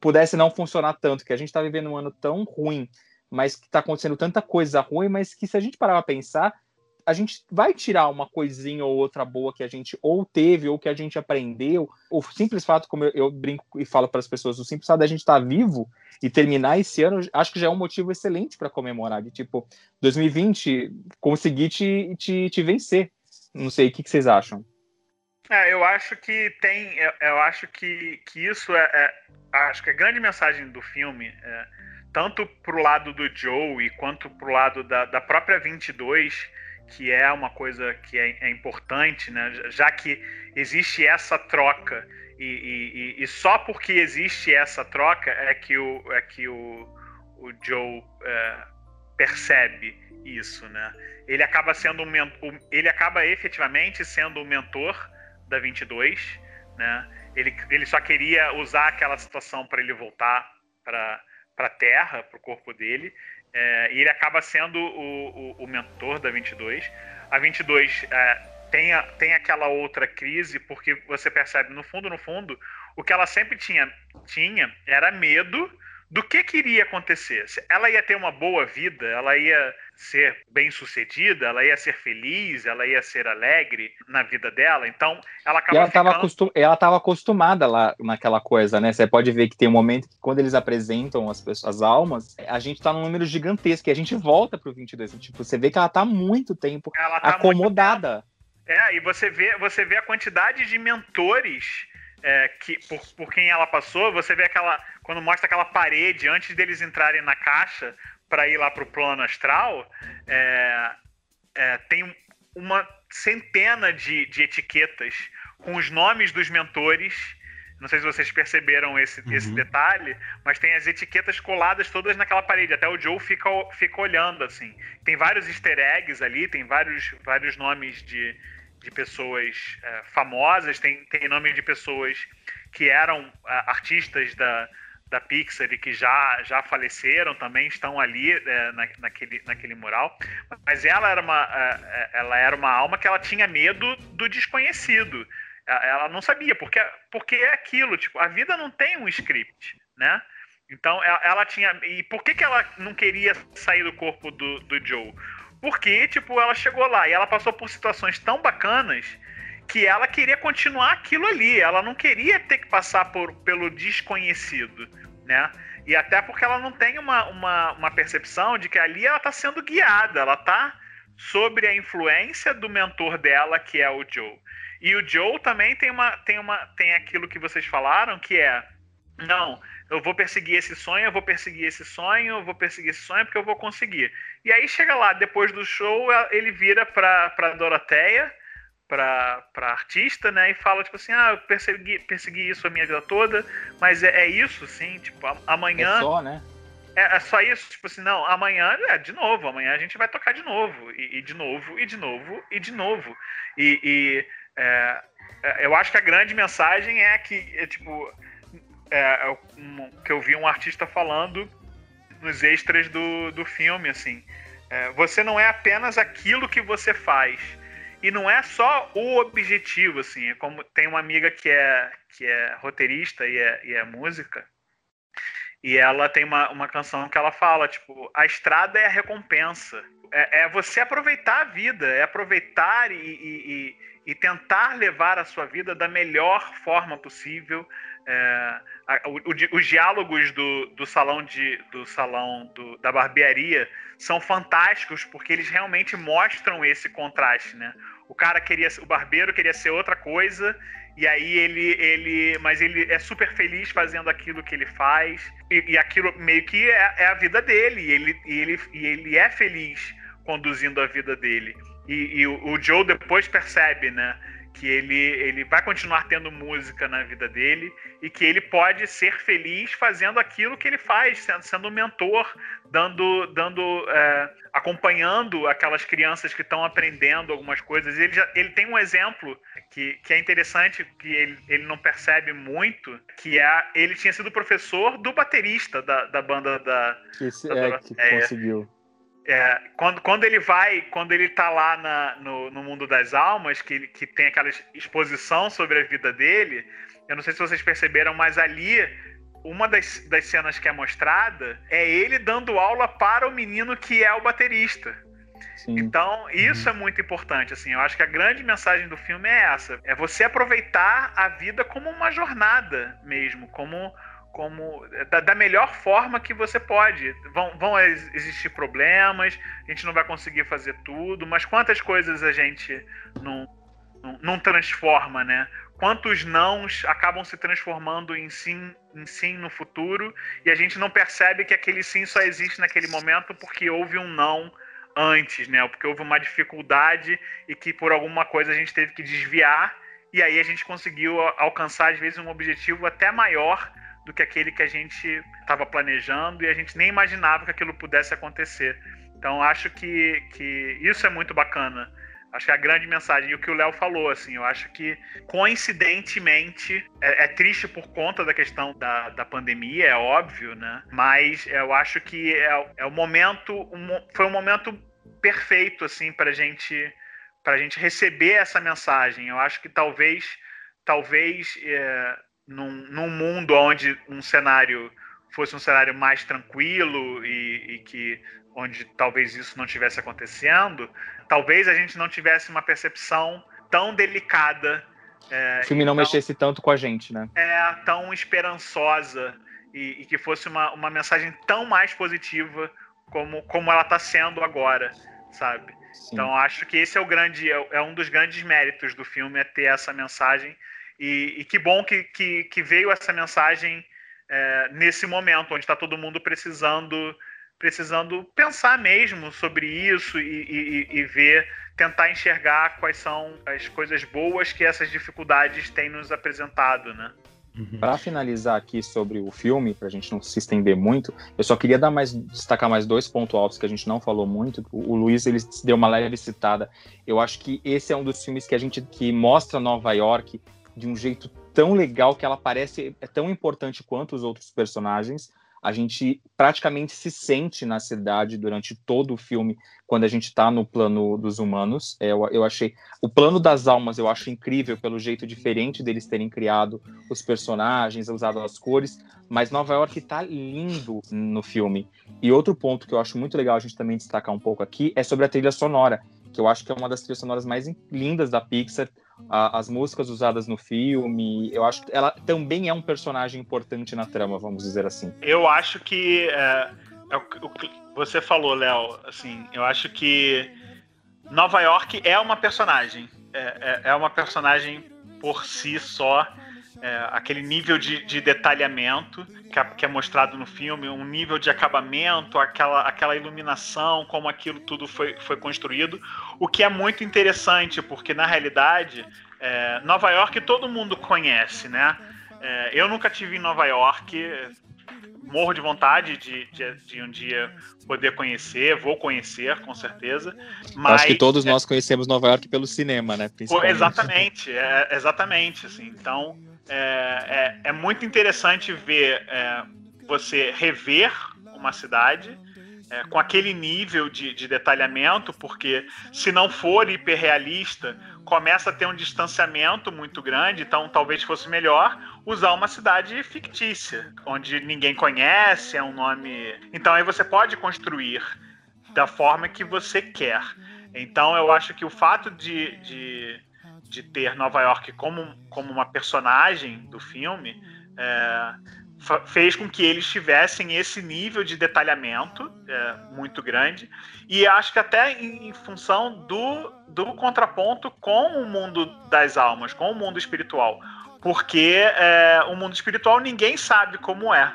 pudesse não funcionar tanto, que a gente está vivendo um ano tão ruim mas que está acontecendo tanta coisa ruim, mas que se a gente parar para pensar, a gente vai tirar uma coisinha ou outra boa que a gente ou teve ou que a gente aprendeu. O simples fato, como eu, eu brinco e falo para as pessoas, o simples fato da gente estar tá vivo e terminar esse ano, acho que já é um motivo excelente para comemorar. De tipo, 2020, conseguir te, te, te vencer. Não sei, o que, que vocês acham?
É, eu acho que tem. Eu, eu acho que, que isso é, é, Acho que a grande mensagem do filme é tanto pro lado do Joe quanto pro lado da, da própria 22, que é uma coisa que é, é importante, né? já que existe essa troca e, e, e, só porque existe essa troca é que o, é que o, o Joe é, percebe isso, né? Ele acaba sendo um ele acaba efetivamente sendo o mentor da 22, né? Ele, ele só queria usar aquela situação para ele voltar para para a Terra, para o corpo dele, é, e ele acaba sendo o, o, o, mentor da 22. A 22 é, tem, a, tem aquela outra crise, porque você percebe, no fundo, no fundo, o que ela sempre tinha, tinha era medo do que, que iria acontecer. Ela ia ter uma boa vida, ela ia ser bem sucedida, ela ia ser feliz, ela ia ser alegre na vida dela. Então, ela acaba.
ela estava acostum... acostumada lá naquela coisa, né? Você pode ver que tem um momento que quando eles apresentam as pessoas, as almas, a gente está num número gigantesco e a gente volta pro 22. Tipo, você vê que ela está muito tempo tá acomodada. Muito...
É, e você vê, você vê a quantidade de mentores é, que, por, por quem ela passou, você vê aquela. Quando mostra aquela parede antes deles entrarem na caixa para ir lá para o plano astral, é, é, tem uma centena de, de etiquetas com os nomes dos mentores. Não sei se vocês perceberam esse, uhum. esse detalhe, mas tem as etiquetas coladas todas naquela parede. Até o Joe fica, fica olhando assim. Tem vários easter eggs ali, tem vários, vários nomes de, de pessoas é, famosas, tem, tem nome de pessoas que eram é, artistas da, da Pixar e que já, já faleceram também, estão ali é, na, naquele, naquele mural. Mas ela era, uma, é, é, ela era uma alma que ela tinha medo do desconhecido. É, ela não sabia, porque, porque é aquilo, tipo, a vida não tem um script, né? Então ela, ela tinha. E por que, que ela não queria sair do corpo do, do Joe? Porque, tipo, ela chegou lá e ela passou por situações tão bacanas que ela queria continuar aquilo ali. Ela não queria ter que passar por, pelo desconhecido, né? E até porque ela não tem uma, uma, uma percepção de que ali ela está sendo guiada, ela está sobre a influência do mentor dela, que é o Joe. E o Joe também tem, uma, tem, uma, tem aquilo que vocês falaram, que é não, eu vou perseguir esse sonho, eu vou perseguir esse sonho, eu vou perseguir esse sonho porque eu vou conseguir. E aí chega lá, depois do show, ele vira pra, pra Doroteia, pra, pra artista, né, e fala, tipo assim, ah, eu persegui, persegui isso a minha vida toda, mas é, é isso, sim, tipo, amanhã...
É só, né?
É, é, só isso, tipo assim, não, amanhã é de novo, amanhã a gente vai tocar de novo, e, e de novo, e de novo, e de novo. E, e é, é eu acho que a grande mensagem é que, é, tipo, é, é um, que eu vi um artista falando nos extras do, do filme, assim. Você não é apenas aquilo que você faz. E não é só o objetivo, assim. É como tem uma amiga que é, que é roteirista e é, e é música. E ela tem uma, uma canção que ela fala, tipo, a estrada é a recompensa. É, é você aproveitar a vida, é aproveitar e, e, e, tentar levar a sua vida da melhor forma possível. É, a, o, o, os diálogos do, do salão, de, do salão do, da barbearia são fantásticos porque eles realmente mostram esse contraste, né? O cara queria, o barbeiro queria ser outra coisa e aí ele, ele, mas ele é super feliz fazendo aquilo que ele faz e, e aquilo meio que é, é, a vida dele. E ele, e ele, e ele é feliz conduzindo a vida dele. E, e o, o Joe depois percebe, né? Que ele, ele vai continuar tendo música na vida dele e que ele pode ser feliz fazendo aquilo que ele faz, sendo, sendo um mentor, dando, dando é, acompanhando aquelas crianças que estão aprendendo algumas coisas. Ele, já, ele tem um exemplo que, que é interessante, que ele, ele não percebe muito, que é ele tinha sido professor do baterista da, da banda da.
Esse
da,
é, que é, conseguiu.
É, quando, quando ele vai, quando ele tá lá na, no, no mundo das almas, que, que tem aquela exposição sobre a vida dele, eu não sei se vocês perceberam, mas ali uma das, das cenas que é mostrada é ele dando aula para o menino que é o baterista. Sim. Então, isso uhum. é muito importante, assim, eu acho que a grande mensagem do filme é essa, é você aproveitar a vida como uma jornada mesmo, como como da, da, melhor forma que você pode. Vão, vão existir problemas, a gente não vai conseguir fazer tudo, mas quantas coisas a gente não, não, não transforma, né? Quantos nãos acabam se transformando em sim, em sim no futuro e a gente não percebe que aquele sim só existe naquele momento porque houve um não antes, né? Porque houve uma dificuldade e que por alguma coisa a gente teve que desviar e aí a gente conseguiu alcançar às vezes um objetivo até maior do que aquele que a gente estava planejando e a gente nem imaginava que aquilo pudesse acontecer. Então acho que, que isso é muito bacana. Acho que é a grande mensagem. E o que o Léo falou, assim, eu acho que coincidentemente é, é, triste por conta da questão da, da pandemia, é óbvio, né? Mas eu acho que é, é o momento, um, foi um momento perfeito, assim, para gente, a gente receber essa mensagem. Eu acho que talvez, talvez é, num, num mundo onde um cenário fosse um cenário mais tranquilo e, e, que onde talvez isso não estivesse acontecendo, talvez a gente não tivesse uma percepção tão delicada.
É, o filme não tão, mexesse tanto com a gente, né?
É, tão esperançosa e, e que fosse uma, uma mensagem tão mais positiva como, como ela está sendo agora, sabe? Sim. Então acho que esse é o grande, é, é um dos grandes méritos do filme é ter essa mensagem e, e que bom que, que, que, veio essa mensagem é, nesse momento, onde está todo mundo precisando precisando pensar mesmo sobre isso e, e, e, ver, tentar enxergar quais são as coisas boas que essas dificuldades têm nos apresentado, né?
Uhum. Para finalizar aqui sobre o filme, para a gente não se estender muito, eu só queria dar mais, destacar mais dois pontos altos que a gente não falou muito. O, o Luiz ele deu uma leve citada. Eu acho que esse é um dos filmes que a gente que mostra Nova York de um jeito tão legal que ela parece é tão importante quanto os outros personagens. A gente praticamente se sente na cidade durante todo o filme quando a gente está no plano dos humanos. É, eu, eu achei o plano das almas eu acho incrível pelo jeito diferente deles terem criado os personagens, usado as cores. Mas Nova York está lindo no filme. E outro ponto que eu acho muito legal a gente também destacar um pouco aqui é sobre a trilha sonora, que eu acho que é uma das trilhas sonoras mais lindas da Pixar a, as músicas usadas no filme. Eu acho que ela também é um personagem importante na trama, vamos dizer assim.
Eu acho que é, é o, o, você falou, Léo. Assim, eu acho que Nova York é uma personagem. É, é, é uma personagem por si só. É, aquele nível de, de detalhamento que, é, que, é mostrado no filme, um nível de acabamento, aquela, aquela iluminação, como aquilo tudo foi, foi construído, o que é muito interessante, porque na realidade, é, Nova York todo mundo conhece, né? É, eu nunca tive em Nova York, morro de vontade de, de, de, um dia poder conhecer, vou conhecer, com certeza. Mas,
Acho que todos é, nós conhecemos Nova York pelo cinema, né?
Exatamente, é, exatamente. Assim. Então, é, é, é, muito interessante ver é, você rever uma cidade é, com aquele nível de, de, detalhamento, porque se não for hiperrealista, começa a ter um distanciamento muito grande, então talvez fosse melhor usar uma cidade fictícia, onde ninguém conhece, é um nome. Então aí você pode construir da forma que você quer. Então eu acho que o fato de, de, de ter Nova York como, como uma personagem do filme é, fez com que eles tivessem esse nível de detalhamento é, muito grande e acho que até em, em, função do, do contraponto com o mundo das almas, com o mundo espiritual, porque é, o mundo espiritual ninguém sabe como é.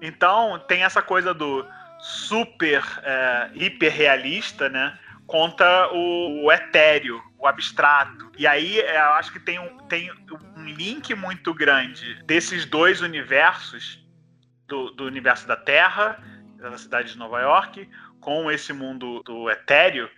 Então tem essa coisa do super é, hiper realista, né? Contra o, o etéreo, o abstrato. E aí é, eu acho que tem um, tem um link muito grande desses dois universos, do, do universo da Terra, da cidade de Nova York, com esse mundo do etéreo,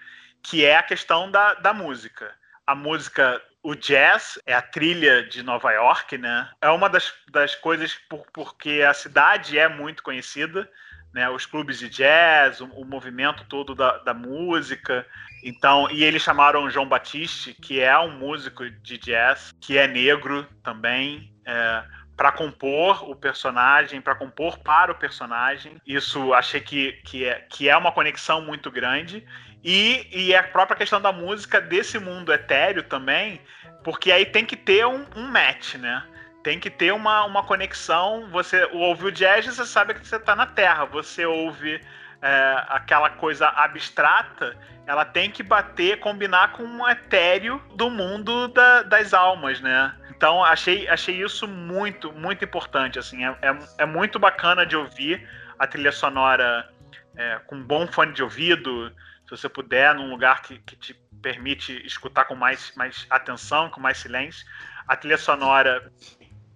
que é a questão da, da música. A música, o jazz, é a trilha de Nova York, né? É uma das, das coisas por, porque a cidade é muito conhecida né, os clubes de jazz, o, o movimento todo da, da, música. Então, e eles chamaram João Batiste, que é um músico de jazz, que é negro também, é, para compor o personagem, para compor para o personagem. Isso achei que, que, é, que é uma conexão muito grande. E, e a própria questão da música desse mundo etéreo também, porque aí tem que ter um, um match, né? Tem que ter uma, uma conexão. Você ouve o jazz, você sabe que você está na Terra. Você ouve é, aquela coisa abstrata, ela tem que bater, combinar com um etéreo do mundo da, das almas, né? Então achei, achei isso muito, muito importante. Assim, é, é, é muito bacana de ouvir a trilha sonora é, com um bom fone de ouvido. Se você puder, num lugar que, que te permite escutar com mais, mais atenção, com mais silêncio. A trilha sonora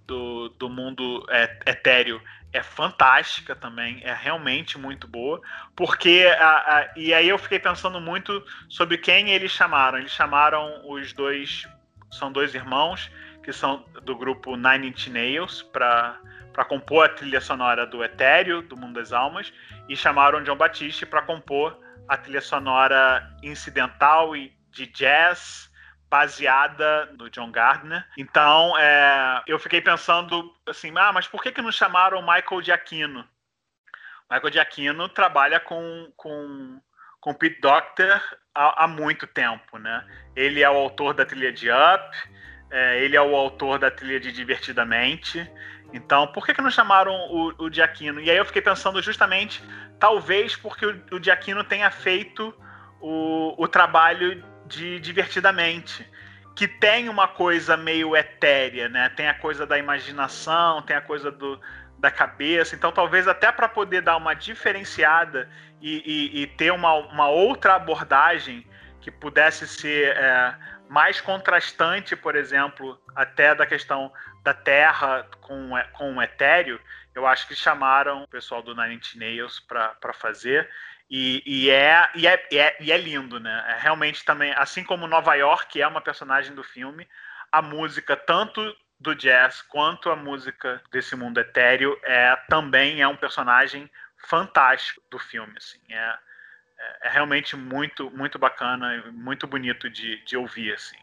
do, do mundo é, etéreo é fantástica também, é realmente muito boa, porque a, a, e aí eu fiquei pensando muito sobre quem eles chamaram. Eles chamaram os dois, são dois irmãos que são do grupo Nine Inch Nails para para compor a trilha sonora do Etéreo, do Mundo das Almas, e chamaram John Batiste para compor a trilha sonora incidental e de jazz baseada no John Gardner. Então, é, eu fiquei pensando assim, ah, mas por que, que não chamaram Michael Giacchino? Michael Giacchino trabalha com, com, com Pete Docter há, há, muito tempo, né? Ele é o autor da trilha de Up, é, ele é o autor da trilha de Divertidamente. Então, por que, que não chamaram o, o Giacchino? E aí eu fiquei pensando justamente, talvez porque o, o tenha feito o, o trabalho de Divertidamente, que tem uma coisa meio etérea, né? Tem a coisa da imaginação, tem a coisa do, da cabeça. Então, talvez até para poder dar uma diferenciada e, e, e, ter uma, uma outra abordagem que pudesse ser é, mais contrastante, por exemplo, até da questão da Terra com, com o etéreo, eu acho que chamaram o pessoal do Nine Inch Nails para fazer. E, e, é, e, é, e, é, e é lindo, né? É realmente também, assim como Nova York é uma personagem do filme, a música, tanto do jazz quanto a música desse mundo etéreo, é, também é um personagem fantástico do filme. Assim. É, é, é realmente muito, muito bacana, muito bonito de, de ouvir. Assim.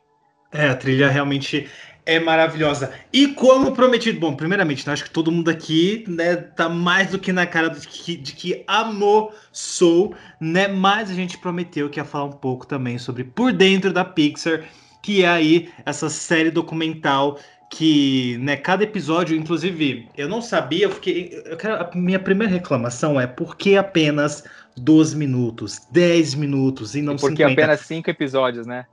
É, a trilha realmente é maravilhosa. E como prometido, bom, primeiramente, né, acho que todo mundo aqui, né, tá mais do que na cara de que, de que amou Soul, né? Mas a gente prometeu que ia falar um pouco também sobre Por Dentro da Pixar, que é aí essa série documental que, né, cada episódio, inclusive, eu não sabia, eu fiquei, eu quero, a minha primeira reclamação é por que apenas 12 minutos, 10 minutos e não e
porque 50? apenas 5 episódios, né?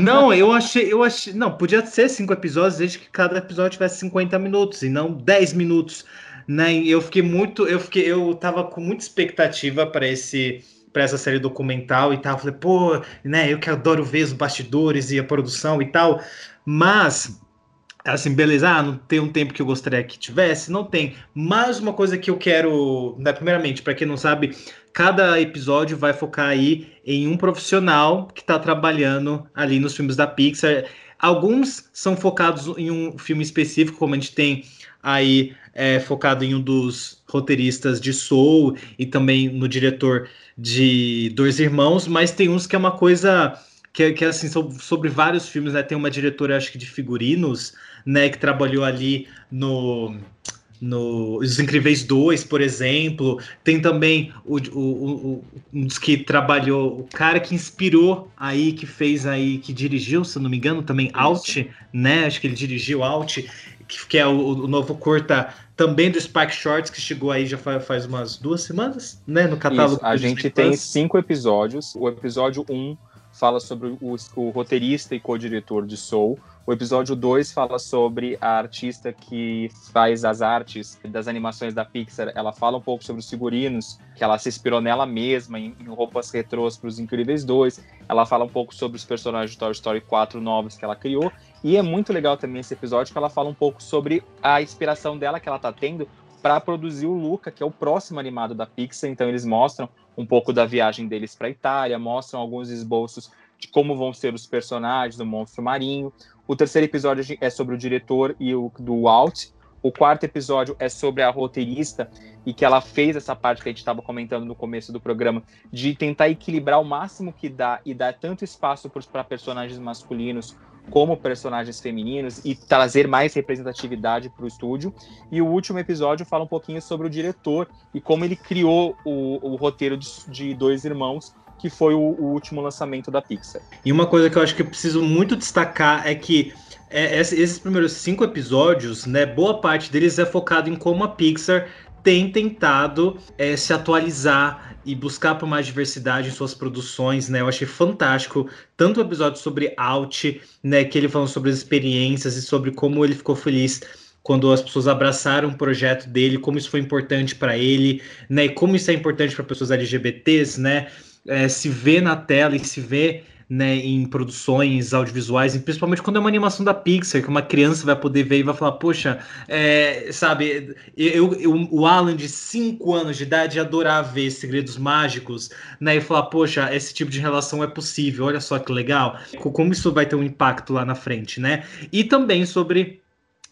Não, eu achei, eu achei. Não, podia ser cinco episódios, desde que cada episódio tivesse 50 minutos e não 10 minutos. Né? Eu fiquei muito. Eu fiquei, eu tava com muita expectativa para esse para essa série documental e tal. Falei, pô, né, eu que adoro ver os bastidores e a produção e tal. Mas assim, beleza, ah, não tem um tempo que eu gostaria que tivesse, não tem. Mas uma coisa que eu quero, né, primeiramente, para quem não sabe, cada episódio vai focar aí em um profissional que está trabalhando ali nos filmes da Pixar. Alguns são focados em um filme específico, como a gente tem aí é, focado em um dos roteiristas de Soul e também no diretor de Dois Irmãos, mas tem uns que é uma coisa que, que assim, sobre vários filmes, né? Tem uma diretora, acho que de figurinos, né, que trabalhou ali no no Os Incríveis 2, por exemplo. Tem também o, o, o, um dos que trabalhou, o cara que inspirou aí, que fez aí, que dirigiu, se não me engano, também Isso. Out, né? Acho que ele dirigiu Out, que, que é o, o, novo curta também do Spike Shorts, que chegou aí já faz, umas duas semanas, né? No catálogo. Isso,
a gente tem cinco episódios. O episódio 1 um fala sobre o, o roteirista e co-diretor de Soul. O episódio 2 fala sobre a artista que faz as artes das animações da Pixar. Ela fala um pouco sobre os figurinos, que ela se inspirou nela mesma, em, em roupas retrôs para os Incríveis 2. Ela fala um pouco sobre os personagens de Toy Story 4 novos que ela criou. E é muito legal também esse episódio que ela fala um pouco sobre a inspiração dela que ela está tendo para produzir o Luca, que é o próximo animado da Pixar. Então eles mostram um pouco da viagem deles para Itália, mostram alguns esboços de como vão ser os personagens do monstro marinho. O terceiro episódio é sobre o diretor e o do Walt. O quarto episódio é sobre a roteirista e que ela fez essa parte que a gente estava comentando no começo do programa, de tentar equilibrar o máximo que dá e dar tanto espaço para personagens masculinos como personagens femininos e trazer mais representatividade para o estúdio. E o último episódio fala um pouquinho sobre o diretor e como ele criou o, o roteiro de, de Dois Irmãos, que foi o, o, último lançamento da Pixar.
E uma coisa que eu acho que eu preciso muito destacar é que é, esses primeiros cinco episódios, né, boa parte deles é focado em como a Pixar tem tentado é, se atualizar e buscar por mais diversidade em suas produções, né? Eu achei fantástico tanto o episódio sobre Out, né, que ele falou sobre as experiências e sobre como ele ficou feliz quando as pessoas abraçaram o projeto dele, como isso foi importante para ele, né? E como isso é importante para pessoas LGBTs, né? É, se vê na tela e se vê né, em produções audiovisuais, principalmente quando é uma animação da Pixar, que uma criança vai poder ver e vai falar, poxa, é, sabe, eu, eu, o Alan de 5 anos de idade ia adorar ver Segredos Mágicos, né, e falar, poxa, esse tipo de relação é possível, olha só que legal, como isso vai ter um impacto lá na frente, né, e também sobre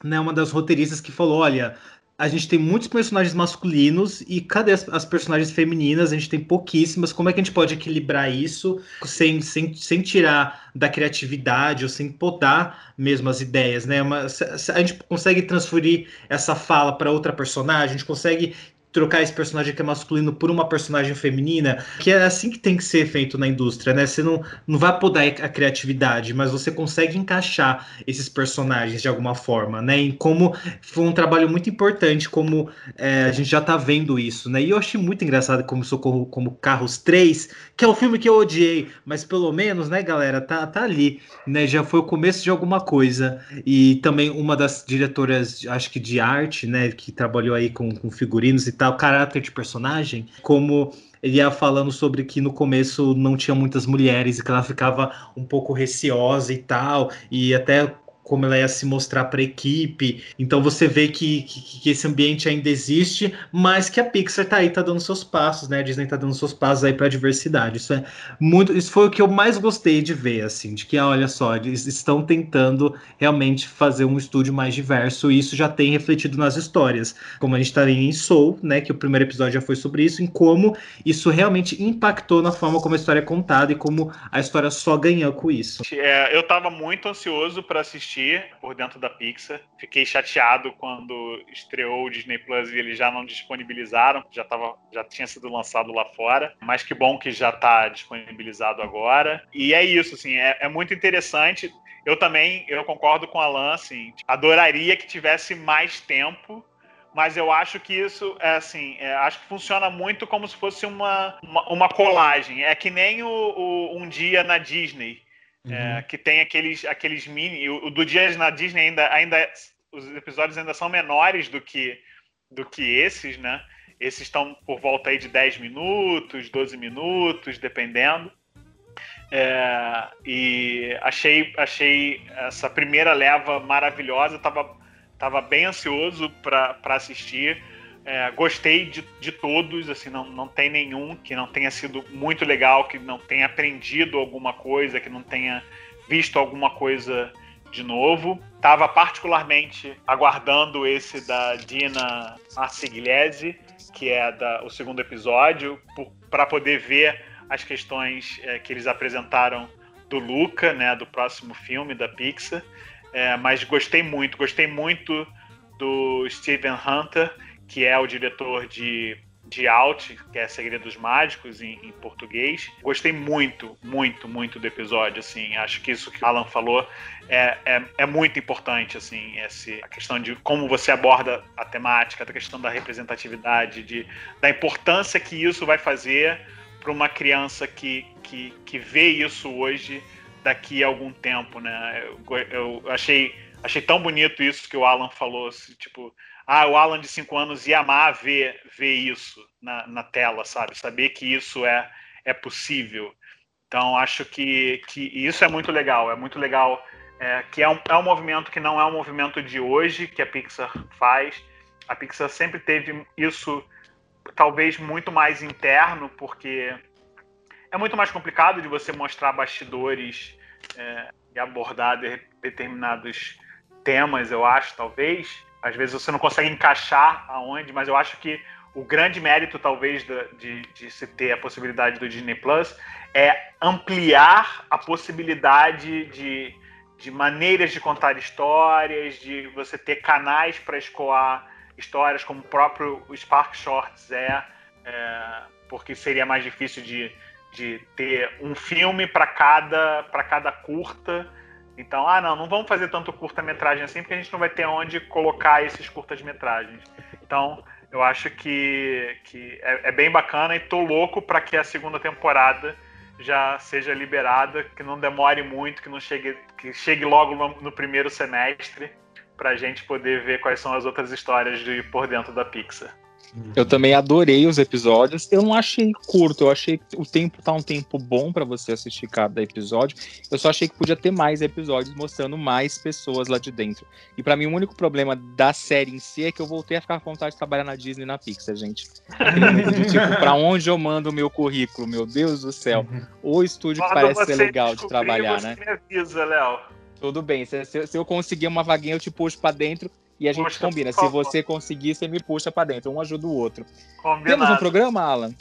né, uma das roteiristas que falou, olha, a gente tem muitos personagens masculinos e cadê as, as, personagens femininas? A gente tem pouquíssimas. Como é que a gente pode equilibrar isso sem, sem, sem tirar da criatividade ou sem podar mesmo as ideias, né? Uma, a gente consegue transferir essa fala para outra personagem, a gente consegue trocar esse personagem que é masculino por uma personagem feminina, que é assim que tem que ser feito na indústria, né? Você não, não vai podar a criatividade, mas você consegue encaixar esses personagens de alguma forma, né? E como foi um trabalho muito importante, como é, a gente já tá vendo isso, né? E eu achei muito engraçado como Socorro como Carros 3, que é o um filme que eu odiei, mas pelo menos, né, galera, tá, tá ali, né? Já foi o começo de alguma coisa. E também uma das diretoras, acho que de arte, né, que trabalhou aí com, com figurinos e tal, caráter de personagem, como ele ia falando sobre que no começo não tinha muitas mulheres e que ela ficava um pouco receosa e tal, e até como ela ia se mostrar para a equipe. Então você vê que, que, que, esse ambiente ainda existe, mas que a Pixar tá aí, tá dando seus passos, né? A Disney tá dando seus passos aí para a diversidade. Isso é muito, isso foi o que eu mais gostei de ver, assim, de que olha só, eles estão tentando realmente fazer um estúdio mais diverso e isso já tem refletido nas histórias. Como a gente tá em Soul, né? Que o primeiro episódio já foi sobre isso, em como isso realmente impactou na forma como a história é contada e como a história só ganhou com isso.
É, eu tava muito ansioso para assistir assistir por dentro da Pixar. Fiquei chateado quando estreou o Disney Plus e eles já não disponibilizaram, já, tava, já tinha sido lançado lá fora. Mas que bom que já está disponibilizado agora. E é isso, assim, é, é muito interessante. Eu também, eu concordo com a Alan, assim, adoraria que tivesse mais tempo mas eu acho que isso é assim, é, acho que funciona muito como se fosse uma, uma, uma colagem. É que nem o, o, um dia na Disney, uhum. É, que tem aqueles, aqueles mini. O, o do Dias na Disney ainda, ainda. Os episódios ainda são menores do que, do que esses, né? Esses estão por volta aí de 10 minutos, 12 minutos, dependendo. É, e achei, achei essa primeira leva maravilhosa. Tava, tava bem ansioso para assistir. É, gostei de, de todos, assim, não, não tem nenhum que não tenha sido muito legal, que não tenha aprendido alguma coisa, que não tenha visto alguma coisa de novo. Tava particularmente aguardando esse da Dina Marsigliese, que é da, o segundo episódio, para poder ver as questões é, que eles apresentaram do Luca, né, do próximo filme da Pixar. É, mas gostei muito, gostei muito do Steven Hunter, que é o diretor de, de Out, que é Segredos Mágicos em, em, português. Gostei muito, muito, muito do episódio, assim. Acho que isso que o Alan falou é, é, é muito importante, assim, esse, a questão de como você aborda a temática, a questão da representatividade, de, da importância que isso vai fazer para uma criança que, que, que vê isso hoje daqui a algum tempo, né? Eu, eu, achei, achei tão bonito isso que o Alan falou, assim, tipo, ah, o Alan de 5 anos ia amar ver, ver isso na, na tela, sabe? Saber que isso é, é possível. Então, acho que, que isso é muito legal, é muito legal é, que é um, é um movimento que não é um movimento de hoje que a Pixar faz. A Pixar sempre teve isso talvez muito mais interno, porque é muito mais complicado de você mostrar bastidores é, e abordar de, determinados temas, eu acho, talvez. Às vezes você não consegue encaixar aonde, mas eu acho que o grande mérito, talvez, de, de, se ter a possibilidade do Disney Plus é ampliar a possibilidade de, de maneiras de contar histórias, de você ter canais para escoar histórias, como o próprio Spark Shorts é, é porque seria mais difícil de, de ter um filme para cada, cada curta. Então, ah, não, não vamos fazer tanto curta-metragem assim, porque a gente não vai ter onde colocar esses curtas-metragens. Então, eu acho que, que é, é bem bacana e tô louco para que a segunda temporada já seja liberada, que não demore muito, que não chegue, que chegue logo no, no primeiro semestre pra gente poder ver quais são as outras histórias de por dentro da Pixar.
Eu também adorei os episódios. Eu não achei curto, eu achei que o tempo tá um tempo bom para você assistir cada episódio. Eu só achei que podia ter mais episódios mostrando mais pessoas lá de dentro. E para mim o único problema da série em si é que eu voltei a ficar com vontade de trabalhar na Disney e na Pixar, gente. de, tipo, para onde eu mando o meu currículo, meu Deus do céu. O estúdio que parece ser legal de trabalhar,
você
né?
Me avisa, Léo.
Tudo bem, se, se, se eu conseguir uma vaguinha, eu te puxo para dentro e a gente puxa, combina. Se você conseguir, você me puxa para dentro. Um ajuda o outro. Combinado. Temos um programa, Alan?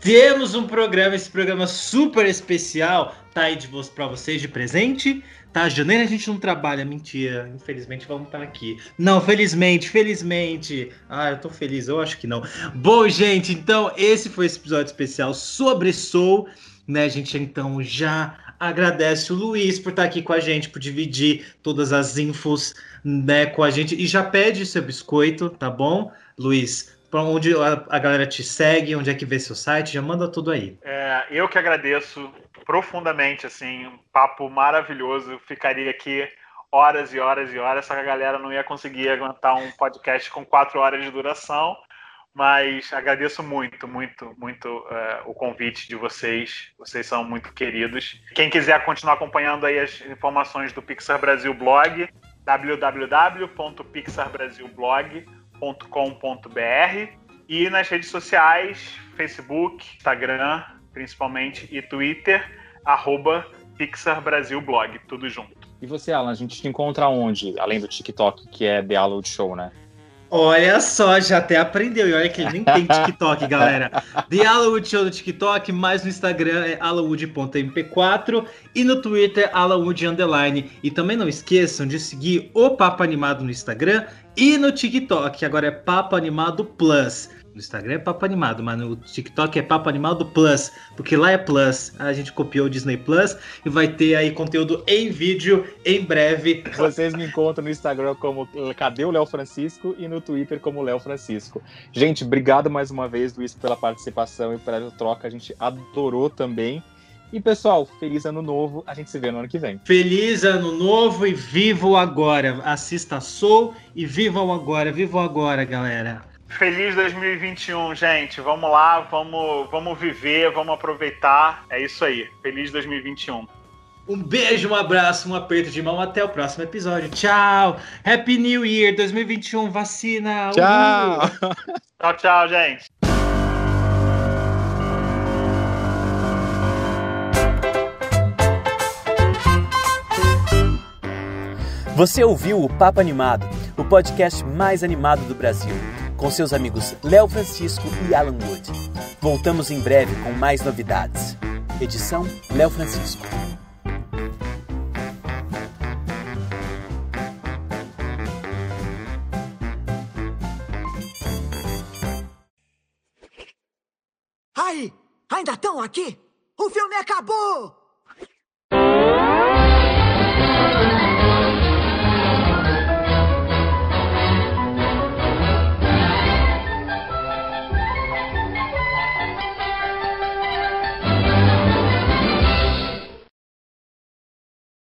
Temos um programa, esse programa super especial. Tá aí de para vocês de presente. Tá, janeiro a gente não trabalha, mentira. Infelizmente vamos estar tá aqui. Não, felizmente, felizmente. Ah, eu tô feliz, eu acho que não. Bom, gente, então esse foi esse episódio especial sobre Soul, né? A gente então já agradece o Luiz por estar aqui com a gente, por dividir todas as infos né, com a gente. E já pede seu biscoito, tá bom, Luiz? Para onde a, galera te segue, onde é que vê seu site, já manda tudo aí.
É, eu que agradeço profundamente, assim, um papo maravilhoso. Ficaria aqui horas e horas e horas, só que a galera não ia conseguir aguentar um podcast com quatro horas de duração. Mas agradeço muito, muito, muito uh, o convite de vocês. Vocês são muito queridos. Quem quiser continuar acompanhando aí as informações do Pixar Brasil Blog, www.pixarbrasilblog.com.br e nas redes sociais, Facebook, Instagram, principalmente, e Twitter, arroba Pixar Brasil Blog, tudo junto.
E você, Alan, a gente te encontra onde? Além do TikTok, que é The Allow Show, né?
Olha só, já até aprendeu. E olha que ele nem tem TikTok, galera. The Alawood Show no TikTok, mais no Instagram é alawood.mp4 e no Twitter alawood underline. E também não esqueçam de seguir o Papo Animado no Instagram e no TikTok, que agora é Papo Animado Plus. No Instagram é Papo Animado, mas no TikTok é Papo Animado Plus, porque lá é Plus. A gente copiou o Disney Plus e vai ter aí conteúdo em vídeo em breve.
Vocês me encontram no Instagram como Cadê o Léo Francisco e no Twitter como Léo Francisco. Gente, obrigado mais uma vez, Luiz, pela participação e pela troca. A gente adorou também. E pessoal, feliz ano novo. A gente se vê no ano que vem.
Feliz ano novo e viva o agora. Assista Soul e viva o agora. Viva o agora, galera.
Feliz 2021, gente. Vamos lá, vamos, vamos viver, vamos aproveitar. É isso aí. Feliz 2021.
Um beijo, um abraço, um aperto de mão. Até o próximo episódio. Tchau. Happy New Year 2021. Vacina.
Tchau.
tchau, tchau, gente.
Você ouviu o Papo Animado, o podcast mais animado do Brasil com seus amigos Léo Francisco e Alan Wood. Voltamos em breve com mais novidades. Edição Léo Francisco.
Aí, ainda estão aqui? O filme acabou!